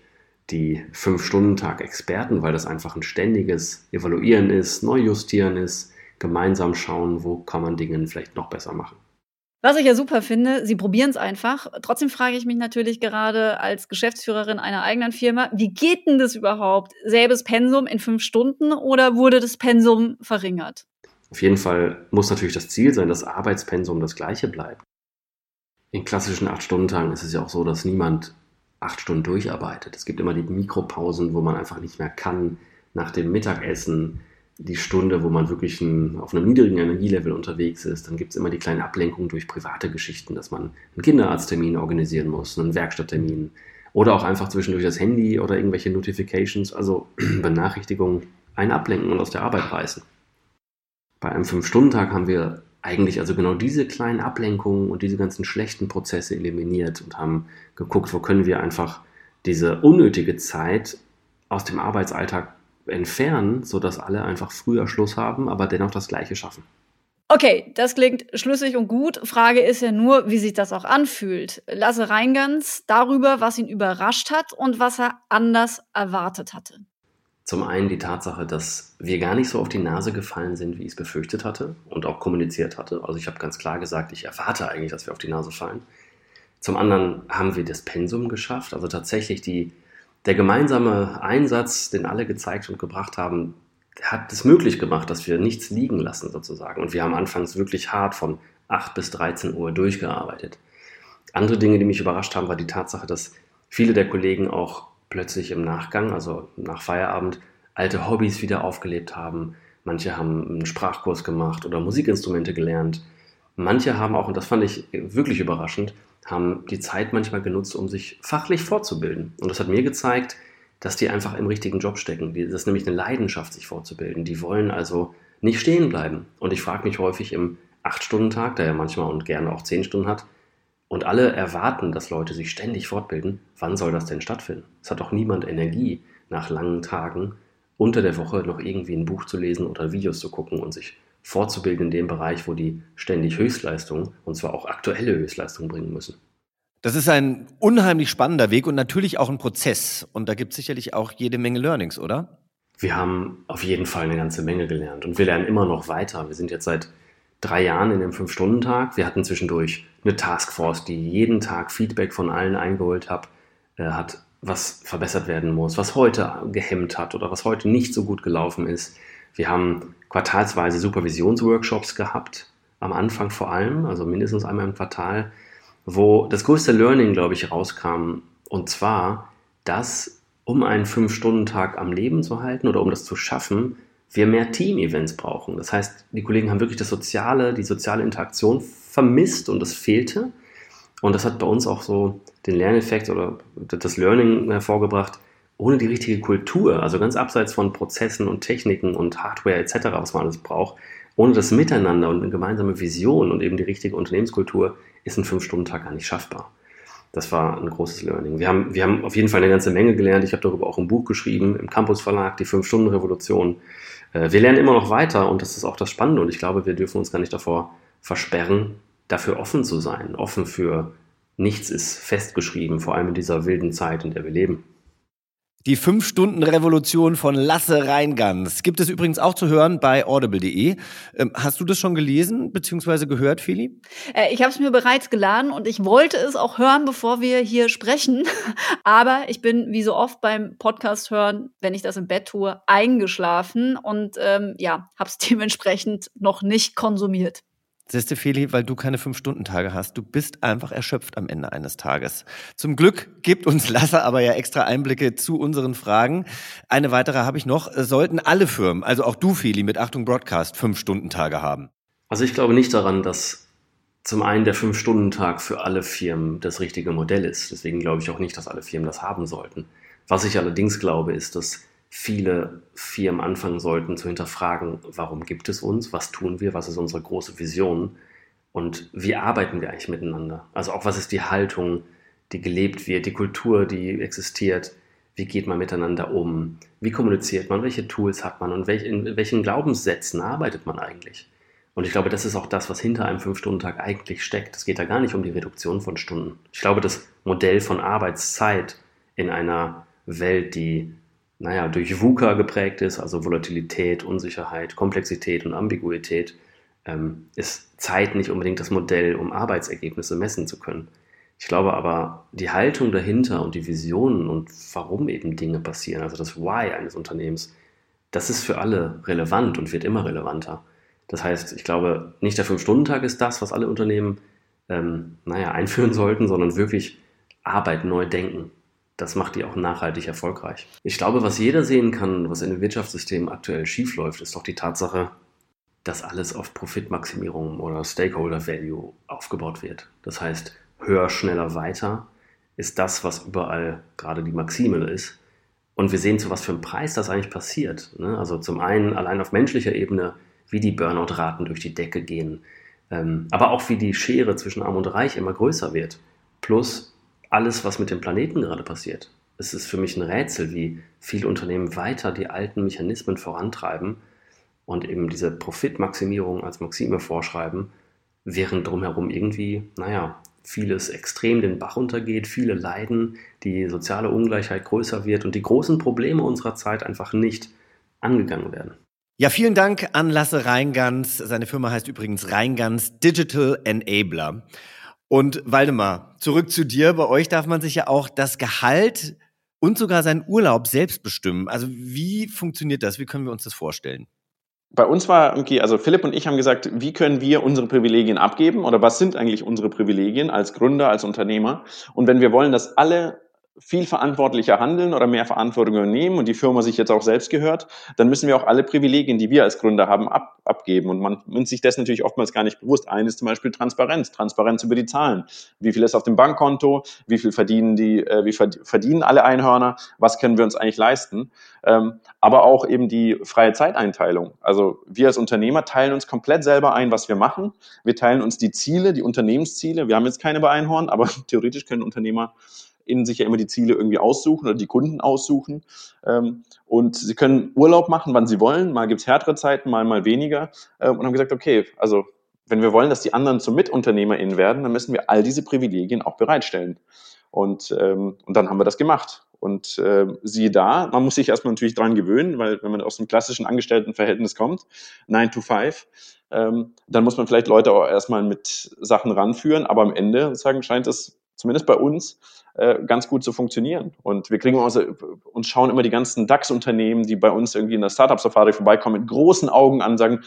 die Fünf-Stunden-Tag-Experten, weil das einfach ein ständiges Evaluieren ist, Neujustieren ist, gemeinsam schauen, wo kann man Dinge vielleicht noch besser machen. Was ich ja super finde, Sie probieren es einfach. Trotzdem frage ich mich natürlich gerade als Geschäftsführerin einer eigenen Firma, wie geht denn das überhaupt? Selbes Pensum in fünf Stunden oder wurde das Pensum verringert? Auf jeden Fall muss natürlich das Ziel sein, dass Arbeitspensum das gleiche bleibt. In klassischen Acht-Stunden-Tagen ist es ja auch so, dass niemand acht Stunden durcharbeitet. Es gibt immer die Mikropausen, wo man einfach nicht mehr kann. Nach dem Mittagessen die Stunde, wo man wirklich ein, auf einem niedrigen Energielevel unterwegs ist. Dann gibt es immer die kleinen Ablenkungen durch private Geschichten, dass man einen Kinderarzttermin organisieren muss, einen Werkstatttermin oder auch einfach zwischendurch das Handy oder irgendwelche Notifications, also Benachrichtigungen, einen ablenken und aus der Arbeit reißen. Bei einem Fünf-Stunden-Tag haben wir eigentlich also genau diese kleinen Ablenkungen und diese ganzen schlechten Prozesse eliminiert und haben geguckt, wo können wir einfach diese unnötige Zeit aus dem Arbeitsalltag entfernen, sodass alle einfach früher Schluss haben, aber dennoch das Gleiche schaffen. Okay, das klingt schlüssig und gut. Frage ist ja nur, wie sich das auch anfühlt. Lasse Reingans darüber, was ihn überrascht hat und was er anders erwartet hatte. Zum einen die Tatsache, dass wir gar nicht so auf die Nase gefallen sind, wie ich es befürchtet hatte und auch kommuniziert hatte. Also ich habe ganz klar gesagt, ich erwarte eigentlich, dass wir auf die Nase fallen. Zum anderen haben wir das Pensum geschafft, also tatsächlich die der gemeinsame Einsatz, den alle gezeigt und gebracht haben, hat es möglich gemacht, dass wir nichts liegen lassen sozusagen. Und wir haben anfangs wirklich hart von 8 bis 13 Uhr durchgearbeitet. Andere Dinge, die mich überrascht haben, war die Tatsache, dass viele der Kollegen auch plötzlich im Nachgang, also nach Feierabend, alte Hobbys wieder aufgelebt haben. Manche haben einen Sprachkurs gemacht oder Musikinstrumente gelernt. Manche haben auch, und das fand ich wirklich überraschend, haben die Zeit manchmal genutzt, um sich fachlich fortzubilden. Und das hat mir gezeigt, dass die einfach im richtigen Job stecken. Das ist nämlich eine Leidenschaft, sich fortzubilden. Die wollen also nicht stehen bleiben. Und ich frage mich häufig im 8-Stunden-Tag, der ja manchmal und gerne auch 10 Stunden hat, und alle erwarten, dass Leute sich ständig fortbilden, wann soll das denn stattfinden? Es hat doch niemand Energie, nach langen Tagen unter der Woche noch irgendwie ein Buch zu lesen oder Videos zu gucken und sich fortzubilden in dem Bereich, wo die ständig Höchstleistungen, und zwar auch aktuelle Höchstleistungen bringen müssen. Das ist ein unheimlich spannender Weg und natürlich auch ein Prozess. Und da gibt es sicherlich auch jede Menge Learnings, oder? Wir haben auf jeden Fall eine ganze Menge gelernt und wir lernen immer noch weiter. Wir sind jetzt seit drei Jahren in dem Fünf-Stunden-Tag. Wir hatten zwischendurch eine Taskforce, die jeden Tag Feedback von allen eingeholt hat, äh, hat, was verbessert werden muss, was heute gehemmt hat oder was heute nicht so gut gelaufen ist. Wir haben quartalsweise Supervisionsworkshops gehabt, am Anfang vor allem, also mindestens einmal im Quartal, wo das größte Learning, glaube ich, rauskam. Und zwar, dass um einen Fünf-Stunden-Tag am Leben zu halten oder um das zu schaffen, wir mehr Team-Events brauchen. Das heißt, die Kollegen haben wirklich das Soziale, die soziale Interaktion vermisst und das fehlte. Und das hat bei uns auch so den Lerneffekt oder das Learning hervorgebracht, ohne die richtige Kultur, also ganz abseits von Prozessen und Techniken und Hardware etc., was man alles braucht, ohne das Miteinander und eine gemeinsame Vision und eben die richtige Unternehmenskultur ist ein Fünf-Stunden-Tag gar nicht schaffbar. Das war ein großes Learning. Wir haben, wir haben auf jeden Fall eine ganze Menge gelernt. Ich habe darüber auch ein Buch geschrieben im Campus Verlag, die Fünf-Stunden-Revolution. Äh, wir lernen immer noch weiter und das ist auch das Spannende und ich glaube, wir dürfen uns gar nicht davor versperren, dafür offen zu sein. Offen für nichts ist festgeschrieben, vor allem in dieser wilden Zeit, in der wir leben. Die 5-Stunden-Revolution von Lasse Reingans gibt es übrigens auch zu hören bei audible.de. Ähm, hast du das schon gelesen bzw. gehört, Feli? Äh, ich habe es mir bereits geladen und ich wollte es auch hören, bevor wir hier sprechen. Aber ich bin wie so oft beim Podcast hören, wenn ich das im Bett tue, eingeschlafen und ähm, ja, habe es dementsprechend noch nicht konsumiert. Siehste, Feli, weil du keine Fünf-Stunden-Tage hast. Du bist einfach erschöpft am Ende eines Tages. Zum Glück gibt uns Lasse aber ja extra Einblicke zu unseren Fragen. Eine weitere habe ich noch. Sollten alle Firmen, also auch du, Feli, mit Achtung Broadcast, Fünf-Stunden-Tage haben? Also ich glaube nicht daran, dass zum einen der Fünf-Stunden-Tag für alle Firmen das richtige Modell ist. Deswegen glaube ich auch nicht, dass alle Firmen das haben sollten. Was ich allerdings glaube, ist, dass viele Firmen anfangen sollten zu hinterfragen, warum gibt es uns, was tun wir, was ist unsere große Vision und wie arbeiten wir eigentlich miteinander. Also auch was ist die Haltung, die gelebt wird, die Kultur, die existiert, wie geht man miteinander um, wie kommuniziert man, welche Tools hat man und welch, in welchen Glaubenssätzen arbeitet man eigentlich. Und ich glaube, das ist auch das, was hinter einem Fünf-Stunden-Tag eigentlich steckt. Es geht da gar nicht um die Reduktion von Stunden. Ich glaube, das Modell von Arbeitszeit in einer Welt, die naja, durch VUCA geprägt ist, also Volatilität, Unsicherheit, Komplexität und Ambiguität, ähm, ist Zeit nicht unbedingt das Modell, um Arbeitsergebnisse messen zu können. Ich glaube aber, die Haltung dahinter und die Visionen und warum eben Dinge passieren, also das Why eines Unternehmens, das ist für alle relevant und wird immer relevanter. Das heißt, ich glaube, nicht der Fünf-Stunden-Tag ist das, was alle Unternehmen ähm, naja, einführen sollten, sondern wirklich Arbeit neu denken das macht die auch nachhaltig erfolgreich. Ich glaube, was jeder sehen kann, was in dem Wirtschaftssystem aktuell schiefläuft, ist doch die Tatsache, dass alles auf Profitmaximierung oder Stakeholder Value aufgebaut wird. Das heißt, höher, schneller, weiter ist das, was überall gerade die Maxime ist. Und wir sehen, zu was für einem Preis das eigentlich passiert. Ne? Also zum einen allein auf menschlicher Ebene, wie die Burnout-Raten durch die Decke gehen, ähm, aber auch wie die Schere zwischen Arm und Reich immer größer wird. Plus alles, was mit dem Planeten gerade passiert. Es ist für mich ein Rätsel, wie viele Unternehmen weiter die alten Mechanismen vorantreiben und eben diese Profitmaximierung als Maxime vorschreiben, während drumherum irgendwie, naja, vieles extrem den Bach untergeht, viele leiden, die soziale Ungleichheit größer wird und die großen Probleme unserer Zeit einfach nicht angegangen werden. Ja, vielen Dank an Lasse Reingans. Seine Firma heißt übrigens Reingans Digital Enabler. Und Waldemar, zurück zu dir. Bei euch darf man sich ja auch das Gehalt und sogar seinen Urlaub selbst bestimmen. Also wie funktioniert das? Wie können wir uns das vorstellen? Bei uns war irgendwie, also Philipp und ich haben gesagt, wie können wir unsere Privilegien abgeben oder was sind eigentlich unsere Privilegien als Gründer, als Unternehmer? Und wenn wir wollen, dass alle viel verantwortlicher handeln oder mehr Verantwortung übernehmen und die Firma sich jetzt auch selbst gehört, dann müssen wir auch alle Privilegien, die wir als Gründer haben, ab, abgeben. Und man nimmt sich das natürlich oftmals gar nicht bewusst. Eines zum Beispiel Transparenz, Transparenz über die Zahlen. Wie viel ist auf dem Bankkonto? Wie viel verdienen die, äh, wie verdienen alle Einhörner? Was können wir uns eigentlich leisten? Ähm, aber auch eben die freie Zeiteinteilung. Also wir als Unternehmer teilen uns komplett selber ein, was wir machen. Wir teilen uns die Ziele, die Unternehmensziele. Wir haben jetzt keine bei Einhorn, aber theoretisch können Unternehmer innen sich ja immer die Ziele irgendwie aussuchen oder die Kunden aussuchen. Ähm, und sie können Urlaub machen, wann sie wollen. Mal gibt's härtere Zeiten, mal mal weniger. Ähm, und haben gesagt, okay, also wenn wir wollen, dass die anderen zu MitunternehmerInnen werden, dann müssen wir all diese Privilegien auch bereitstellen. Und, ähm, und dann haben wir das gemacht. Und äh, siehe da, man muss sich erstmal natürlich dran gewöhnen, weil wenn man aus dem klassischen Angestelltenverhältnis kommt, 9 to 5, ähm, dann muss man vielleicht Leute auch erstmal mit Sachen ranführen, aber am Ende sagen, scheint es zumindest bei uns äh, ganz gut zu funktionieren. Und wir kriegen uns, uns schauen immer die ganzen DAX-Unternehmen, die bei uns irgendwie in der Startup-Safari vorbeikommen, mit großen Augen an, sagen,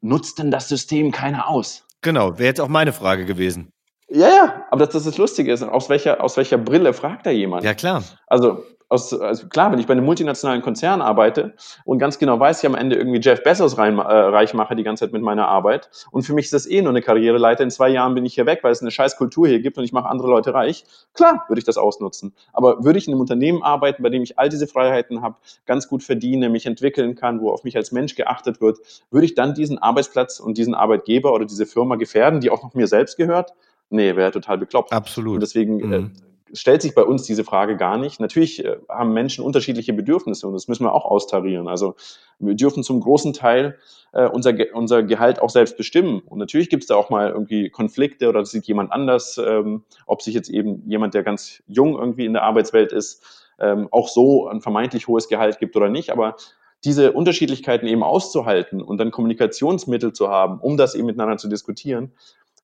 nutzt denn das System keiner aus? Genau, wäre jetzt auch meine Frage gewesen. Ja, ja, aber das, das ist das Lustige ist, aus welcher, aus welcher Brille fragt da jemand? Ja, klar. Also aus, also klar, wenn ich bei einem multinationalen Konzern arbeite und ganz genau weiß, ich am Ende irgendwie Jeff Bezos rein, äh, reich mache die ganze Zeit mit meiner Arbeit und für mich ist das eh nur eine Karriereleiter, in zwei Jahren bin ich hier weg, weil es eine scheiß Kultur hier gibt und ich mache andere Leute reich, klar würde ich das ausnutzen. Aber würde ich in einem Unternehmen arbeiten, bei dem ich all diese Freiheiten habe, ganz gut verdiene, mich entwickeln kann, wo auf mich als Mensch geachtet wird, würde ich dann diesen Arbeitsplatz und diesen Arbeitgeber oder diese Firma gefährden, die auch noch mir selbst gehört? Nee, wäre total bekloppt. Absolut. Und deswegen äh, mhm. äh, stellt sich bei uns diese Frage gar nicht. Natürlich äh, haben Menschen unterschiedliche Bedürfnisse und das müssen wir auch austarieren. Also wir dürfen zum großen Teil äh, unser, unser Gehalt auch selbst bestimmen. Und natürlich gibt es da auch mal irgendwie Konflikte oder das sieht jemand anders, ähm, ob sich jetzt eben jemand, der ganz jung irgendwie in der Arbeitswelt ist, ähm, auch so ein vermeintlich hohes Gehalt gibt oder nicht. Aber diese Unterschiedlichkeiten eben auszuhalten und dann Kommunikationsmittel zu haben, um das eben miteinander zu diskutieren,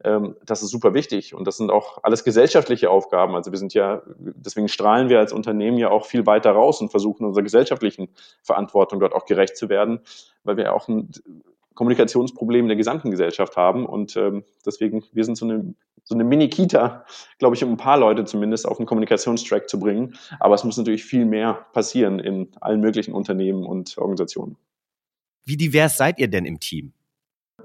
ähm, das ist super wichtig. Und das sind auch alles gesellschaftliche Aufgaben. Also wir sind ja, deswegen strahlen wir als Unternehmen ja auch viel weiter raus und versuchen unserer gesellschaftlichen Verantwortung dort auch gerecht zu werden, weil wir ja auch ein Kommunikationsproblem der gesamten Gesellschaft haben. Und ähm, deswegen, wir sind so eine, so eine Mini-Kita, glaube ich, um ein paar Leute zumindest auf einen Kommunikationstrack zu bringen. Aber es muss natürlich viel mehr passieren in allen möglichen Unternehmen und Organisationen. Wie divers seid ihr denn im Team?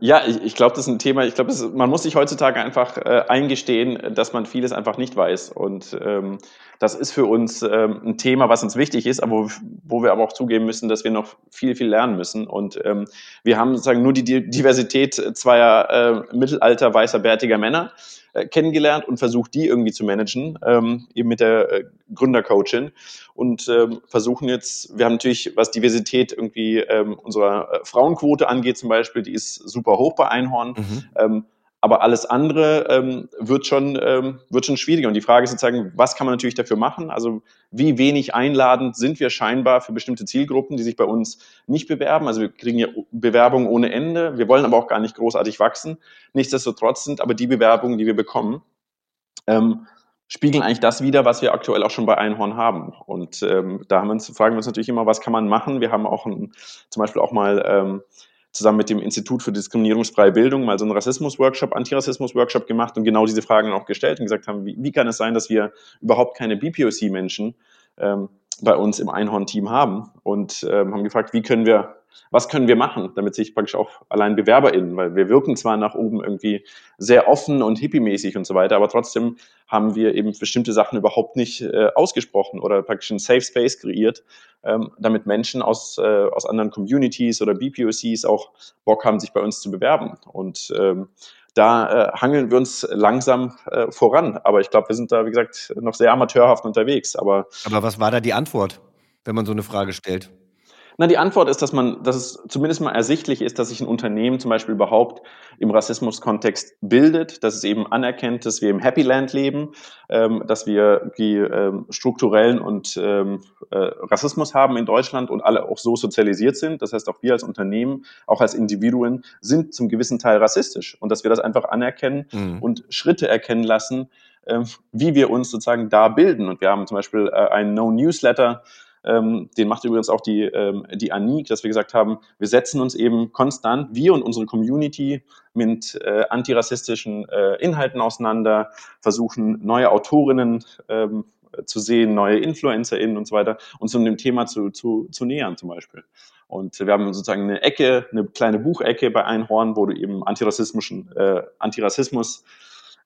Ja, ich, ich glaube, das ist ein Thema. Ich glaube, man muss sich heutzutage einfach äh, eingestehen, dass man vieles einfach nicht weiß. Und ähm, das ist für uns ähm, ein Thema, was uns wichtig ist, aber wo, wo wir aber auch zugeben müssen, dass wir noch viel, viel lernen müssen. Und ähm, wir haben sozusagen nur die Diversität zweier äh, mittelalter weißer bärtiger Männer äh, kennengelernt und versucht, die irgendwie zu managen, ähm, eben mit der äh, Gründercoachin und ähm, versuchen jetzt, wir haben natürlich, was Diversität irgendwie ähm, unserer äh, Frauenquote angeht zum Beispiel, die ist super hoch bei Einhorn. Mhm. Aber alles andere ähm, wird, schon, ähm, wird schon schwieriger. Und die Frage ist sozusagen, was kann man natürlich dafür machen? Also wie wenig einladend sind wir scheinbar für bestimmte Zielgruppen, die sich bei uns nicht bewerben? Also wir kriegen ja Bewerbungen ohne Ende. Wir wollen aber auch gar nicht großartig wachsen. Nichtsdestotrotz sind aber die Bewerbungen, die wir bekommen, ähm, spiegeln eigentlich das wieder, was wir aktuell auch schon bei Einhorn haben. Und ähm, da haben wir uns, fragen wir uns natürlich immer, was kann man machen? Wir haben auch ein, zum Beispiel auch mal ähm, zusammen mit dem Institut für diskriminierungsfreie Bildung mal so einen Rassismus-Workshop, Antirassismus-Workshop gemacht und genau diese Fragen auch gestellt und gesagt haben, wie, wie kann es sein, dass wir überhaupt keine BPOC-Menschen ähm, bei uns im Einhorn-Team haben? Und ähm, haben gefragt, wie können wir was können wir machen, damit sich praktisch auch allein BewerberInnen, weil wir wirken zwar nach oben irgendwie sehr offen und hippie-mäßig und so weiter, aber trotzdem haben wir eben bestimmte Sachen überhaupt nicht äh, ausgesprochen oder praktisch einen Safe Space kreiert, ähm, damit Menschen aus, äh, aus anderen Communities oder BPOCs auch Bock haben, sich bei uns zu bewerben. Und ähm, da äh, hangeln wir uns langsam äh, voran. Aber ich glaube, wir sind da, wie gesagt, noch sehr amateurhaft unterwegs. Aber, aber was war da die Antwort, wenn man so eine Frage stellt? Na, die Antwort ist, dass man, dass es zumindest mal ersichtlich ist, dass sich ein Unternehmen zum Beispiel überhaupt im Rassismuskontext bildet, dass es eben anerkennt, dass wir im Happy Land leben, ähm, dass wir die ähm, strukturellen und ähm, äh, Rassismus haben in Deutschland und alle auch so sozialisiert sind. Das heißt, auch wir als Unternehmen, auch als Individuen sind zum gewissen Teil rassistisch und dass wir das einfach anerkennen mhm. und Schritte erkennen lassen, äh, wie wir uns sozusagen da bilden. Und wir haben zum Beispiel äh, einen No-Newsletter, ähm, den macht übrigens auch die, ähm, die Anik, dass wir gesagt haben, wir setzen uns eben konstant, wir und unsere Community, mit äh, antirassistischen äh, Inhalten auseinander, versuchen neue Autorinnen ähm, zu sehen, neue InfluencerInnen und so weiter, uns um dem Thema zu, zu, zu nähern zum Beispiel. Und wir haben sozusagen eine Ecke, eine kleine Buchecke bei Einhorn, wo du eben antirassismischen, äh, Antirassismus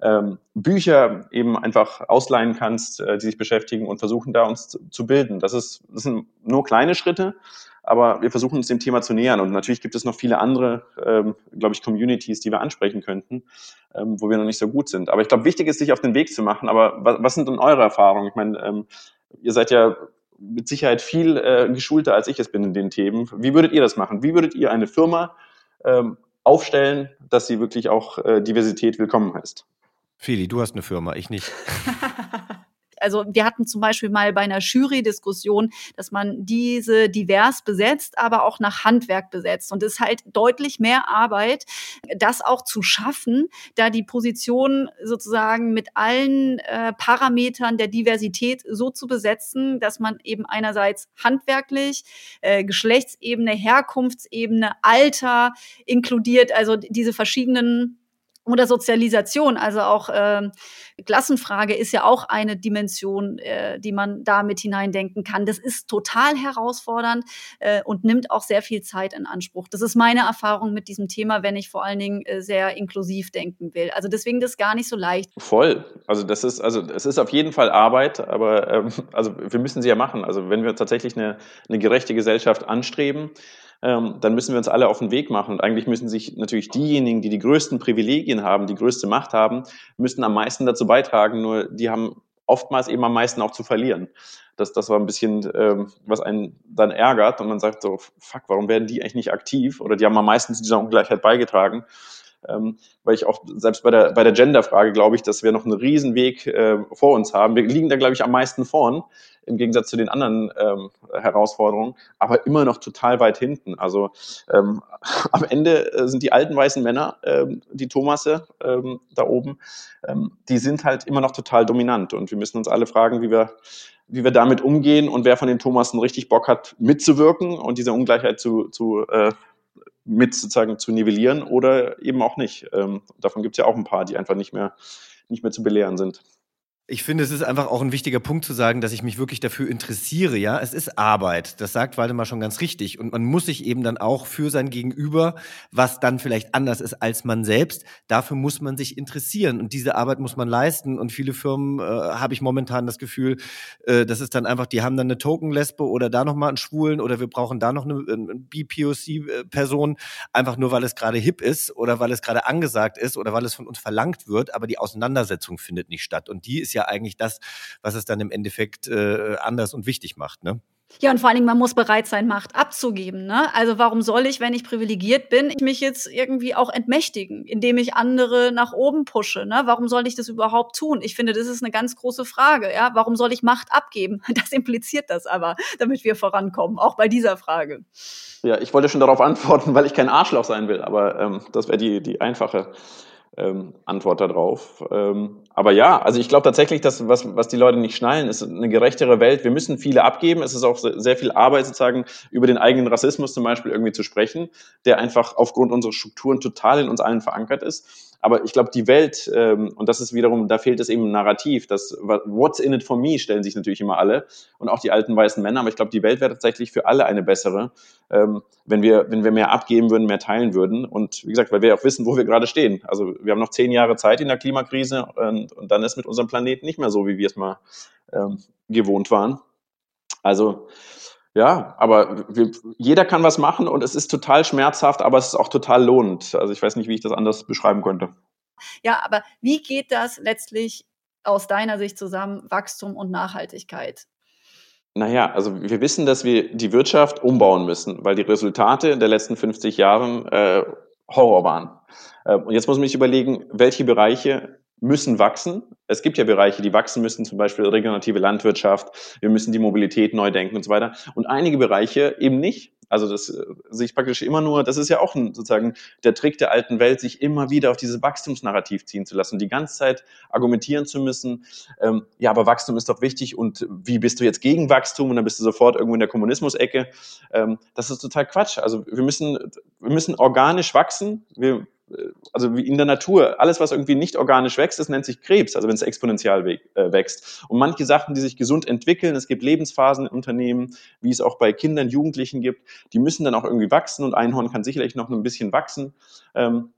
ähm, Bücher eben einfach ausleihen kannst, äh, die sich beschäftigen und versuchen da uns zu, zu bilden. Das, ist, das sind nur kleine Schritte, aber wir versuchen uns dem Thema zu nähern. Und natürlich gibt es noch viele andere, ähm, glaube ich, Communities, die wir ansprechen könnten, ähm, wo wir noch nicht so gut sind. Aber ich glaube, wichtig ist, sich auf den Weg zu machen. Aber was, was sind denn eure Erfahrungen? Ich meine, ähm, ihr seid ja mit Sicherheit viel äh, geschulter, als ich es bin in den Themen. Wie würdet ihr das machen? Wie würdet ihr eine Firma ähm, aufstellen, dass sie wirklich auch äh, Diversität willkommen heißt? Feli, du hast eine Firma, ich nicht. Also wir hatten zum Beispiel mal bei einer Jury-Diskussion, dass man diese divers besetzt, aber auch nach Handwerk besetzt. Und es ist halt deutlich mehr Arbeit, das auch zu schaffen, da die Position sozusagen mit allen äh, Parametern der Diversität so zu besetzen, dass man eben einerseits handwerklich, äh, Geschlechtsebene, Herkunftsebene, Alter inkludiert, also diese verschiedenen oder Sozialisation, also auch äh, Klassenfrage ist ja auch eine Dimension, äh, die man da mit hineindenken kann. Das ist total herausfordernd äh, und nimmt auch sehr viel Zeit in Anspruch. Das ist meine Erfahrung mit diesem Thema, wenn ich vor allen Dingen äh, sehr inklusiv denken will. Also deswegen das gar nicht so leicht. Voll. Also das ist also es ist auf jeden Fall Arbeit, aber ähm, also wir müssen sie ja machen. Also wenn wir tatsächlich eine, eine gerechte Gesellschaft anstreben, ähm, dann müssen wir uns alle auf den Weg machen. Und eigentlich müssen sich natürlich diejenigen, die die größten Privilegien haben, die größte Macht haben, müssen am meisten dazu beitragen. Nur die haben oftmals eben am meisten auch zu verlieren. Das, das war ein bisschen, ähm, was einen dann ärgert und man sagt so, fuck, warum werden die eigentlich nicht aktiv? Oder die haben am meisten zu dieser Ungleichheit beigetragen. Ähm, weil ich auch selbst bei der, bei der Gender-Frage glaube ich, dass wir noch einen Riesenweg äh, vor uns haben. Wir liegen da, glaube ich, am meisten vorn im Gegensatz zu den anderen ähm, Herausforderungen, aber immer noch total weit hinten. Also ähm, am Ende äh, sind die alten weißen Männer, ähm, die Thomasse ähm, da oben, ähm, die sind halt immer noch total dominant und wir müssen uns alle fragen, wie wir wie wir damit umgehen und wer von den Thomassen richtig Bock hat, mitzuwirken und diese Ungleichheit zu, zu äh, mit sozusagen zu nivellieren oder eben auch nicht. Ähm, davon gibt es ja auch ein paar, die einfach nicht mehr, nicht mehr zu belehren sind. Ich finde, es ist einfach auch ein wichtiger Punkt zu sagen, dass ich mich wirklich dafür interessiere. Ja, es ist Arbeit. Das sagt Waldemar schon ganz richtig. Und man muss sich eben dann auch für sein Gegenüber, was dann vielleicht anders ist als man selbst, dafür muss man sich interessieren. Und diese Arbeit muss man leisten. Und viele Firmen äh, habe ich momentan das Gefühl, äh, das ist dann einfach, die haben dann eine Token-Lesbe oder da nochmal einen Schwulen oder wir brauchen da noch eine, eine BPOC-Person, einfach nur weil es gerade hip ist oder weil es gerade angesagt ist oder weil es von uns verlangt wird. Aber die Auseinandersetzung findet nicht statt. Und die ist ja ja eigentlich das, was es dann im Endeffekt äh, anders und wichtig macht. Ne? Ja, und vor allen Dingen, man muss bereit sein, Macht abzugeben. Ne? Also warum soll ich, wenn ich privilegiert bin, mich jetzt irgendwie auch entmächtigen, indem ich andere nach oben pushe? Ne? Warum soll ich das überhaupt tun? Ich finde, das ist eine ganz große Frage. Ja? Warum soll ich Macht abgeben? Das impliziert das aber, damit wir vorankommen, auch bei dieser Frage. Ja, ich wollte schon darauf antworten, weil ich kein Arschloch sein will, aber ähm, das wäre die, die einfache ähm, Antwort darauf. Ähm, aber ja, also ich glaube tatsächlich, dass was, was die Leute nicht schnallen, ist eine gerechtere Welt. Wir müssen viele abgeben. Es ist auch sehr viel Arbeit sozusagen über den eigenen Rassismus zum Beispiel irgendwie zu sprechen, der einfach aufgrund unserer Strukturen total in uns allen verankert ist. Aber ich glaube, die Welt, ähm, und das ist wiederum, da fehlt es eben Narrativ, das What's in it for me stellen sich natürlich immer alle und auch die alten weißen Männer. Aber ich glaube, die Welt wäre tatsächlich für alle eine bessere, ähm, wenn wir, wenn wir mehr abgeben würden, mehr teilen würden. Und wie gesagt, weil wir auch wissen, wo wir gerade stehen. Also wir haben noch zehn Jahre Zeit in der Klimakrise und, und dann ist mit unserem Planeten nicht mehr so, wie wir es mal ähm, gewohnt waren. Also ja, aber wir, jeder kann was machen und es ist total schmerzhaft, aber es ist auch total lohnend. Also ich weiß nicht, wie ich das anders beschreiben könnte. Ja, aber wie geht das letztlich aus deiner Sicht zusammen, Wachstum und Nachhaltigkeit? Naja, also wir wissen, dass wir die Wirtschaft umbauen müssen, weil die Resultate der letzten 50 Jahren äh, Horror waren. Äh, und jetzt muss man sich überlegen, welche Bereiche müssen wachsen. Es gibt ja Bereiche, die wachsen müssen, zum Beispiel regenerative Landwirtschaft. Wir müssen die Mobilität neu denken und so weiter. Und einige Bereiche eben nicht. Also das äh, sehe ich praktisch immer nur, das ist ja auch ein, sozusagen der Trick der alten Welt, sich immer wieder auf dieses Wachstumsnarrativ ziehen zu lassen, die ganze Zeit argumentieren zu müssen, ähm, ja, aber Wachstum ist doch wichtig und wie bist du jetzt gegen Wachstum und dann bist du sofort irgendwo in der Kommunismus-Ecke. Ähm, das ist total Quatsch. Also wir müssen, wir müssen organisch wachsen. Wir also wie in der Natur, alles, was irgendwie nicht organisch wächst, das nennt sich Krebs, also wenn es exponentiell äh, wächst. Und manche Sachen, die sich gesund entwickeln, es gibt Lebensphasen in Unternehmen, wie es auch bei Kindern, Jugendlichen gibt, die müssen dann auch irgendwie wachsen und Einhorn kann sicherlich noch ein bisschen wachsen. Ähm,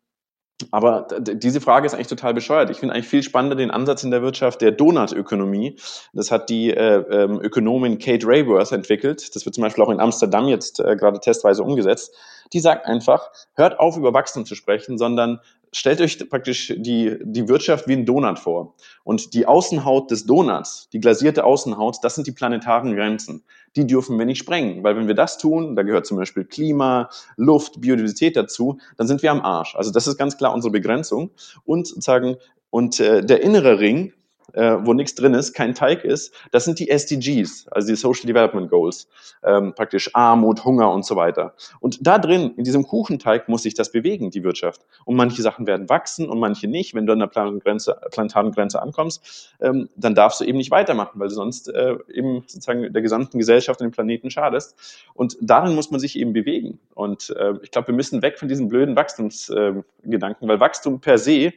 aber diese Frage ist eigentlich total bescheuert. Ich finde eigentlich viel spannender den Ansatz in der Wirtschaft der Donutökonomie. Das hat die äh, ähm, Ökonomin Kate Rayworth entwickelt. Das wird zum Beispiel auch in Amsterdam jetzt äh, gerade testweise umgesetzt. Die sagt einfach, hört auf, über Wachstum zu sprechen, sondern stellt euch praktisch die, die Wirtschaft wie ein Donut vor. Und die Außenhaut des Donuts, die glasierte Außenhaut, das sind die planetaren Grenzen. Die dürfen wir nicht sprengen, weil wenn wir das tun, da gehört zum Beispiel Klima, Luft, Biodiversität dazu, dann sind wir am Arsch. Also das ist ganz klar unsere Begrenzung. Und sozusagen, und äh, der innere Ring, äh, wo nichts drin ist, kein Teig ist, das sind die SDGs, also die Social Development Goals, ähm, praktisch Armut, Hunger und so weiter. Und da drin, in diesem Kuchenteig, muss sich das bewegen, die Wirtschaft. Und manche Sachen werden wachsen und manche nicht. Wenn du an der Planetengrenze, planetaren Grenze ankommst, ähm, dann darfst du eben nicht weitermachen, weil du sonst äh, eben sozusagen der gesamten Gesellschaft und dem Planeten schadest. Und darin muss man sich eben bewegen. Und äh, ich glaube, wir müssen weg von diesen blöden Wachstumsgedanken, äh, weil Wachstum per se, äh,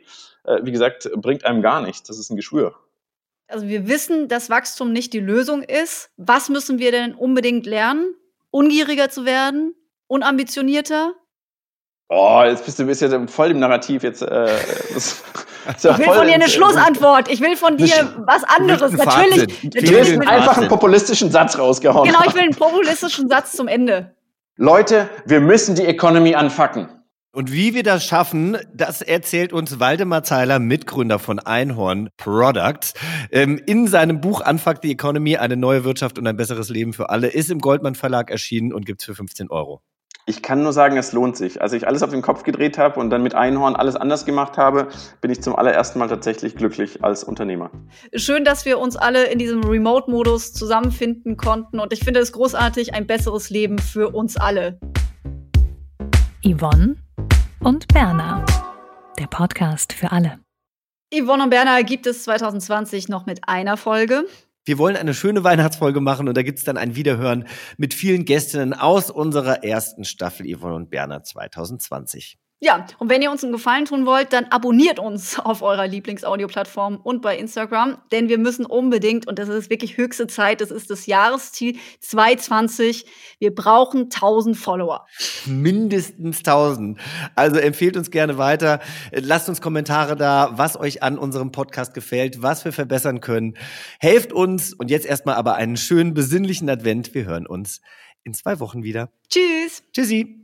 wie gesagt, bringt einem gar nichts. Das ist ein Geschwür. Also wir wissen, dass Wachstum nicht die Lösung ist. Was müssen wir denn unbedingt lernen? Ungieriger zu werden? Unambitionierter? Oh, jetzt bist du bist ja voll im Narrativ jetzt. Äh, das, das ich will von dir eine Schlussantwort. Ich will von dir was anderes. Natürlich. natürlich will einfach einen populistischen Satz rausgehauen. Genau, ich will einen populistischen Satz zum Ende. Leute, wir müssen die Economy anfacken. Und wie wir das schaffen, das erzählt uns Waldemar Zeiler, Mitgründer von Einhorn Products. Ähm, in seinem Buch Unfuck the Economy, eine neue Wirtschaft und ein besseres Leben für alle, ist im Goldmann Verlag erschienen und gibt's für 15 Euro. Ich kann nur sagen, es lohnt sich. Als ich alles auf den Kopf gedreht habe und dann mit Einhorn alles anders gemacht habe, bin ich zum allerersten Mal tatsächlich glücklich als Unternehmer. Schön, dass wir uns alle in diesem Remote-Modus zusammenfinden konnten und ich finde es großartig, ein besseres Leben für uns alle. Yvonne und Berna, der Podcast für alle. Yvonne und Berna gibt es 2020 noch mit einer Folge. Wir wollen eine schöne Weihnachtsfolge machen und da gibt's dann ein Wiederhören mit vielen Gästinnen aus unserer ersten Staffel Yvonne und Berner 2020. Ja, und wenn ihr uns einen Gefallen tun wollt, dann abonniert uns auf eurer Lieblingsaudioplattform und bei Instagram, denn wir müssen unbedingt, und das ist wirklich höchste Zeit, das ist das Jahresziel 2020, wir brauchen 1000 Follower. Mindestens 1000. Also empfehlt uns gerne weiter. Lasst uns Kommentare da, was euch an unserem Podcast gefällt, was wir verbessern können. Helft uns und jetzt erstmal aber einen schönen, besinnlichen Advent. Wir hören uns in zwei Wochen wieder. Tschüss. Tschüssi.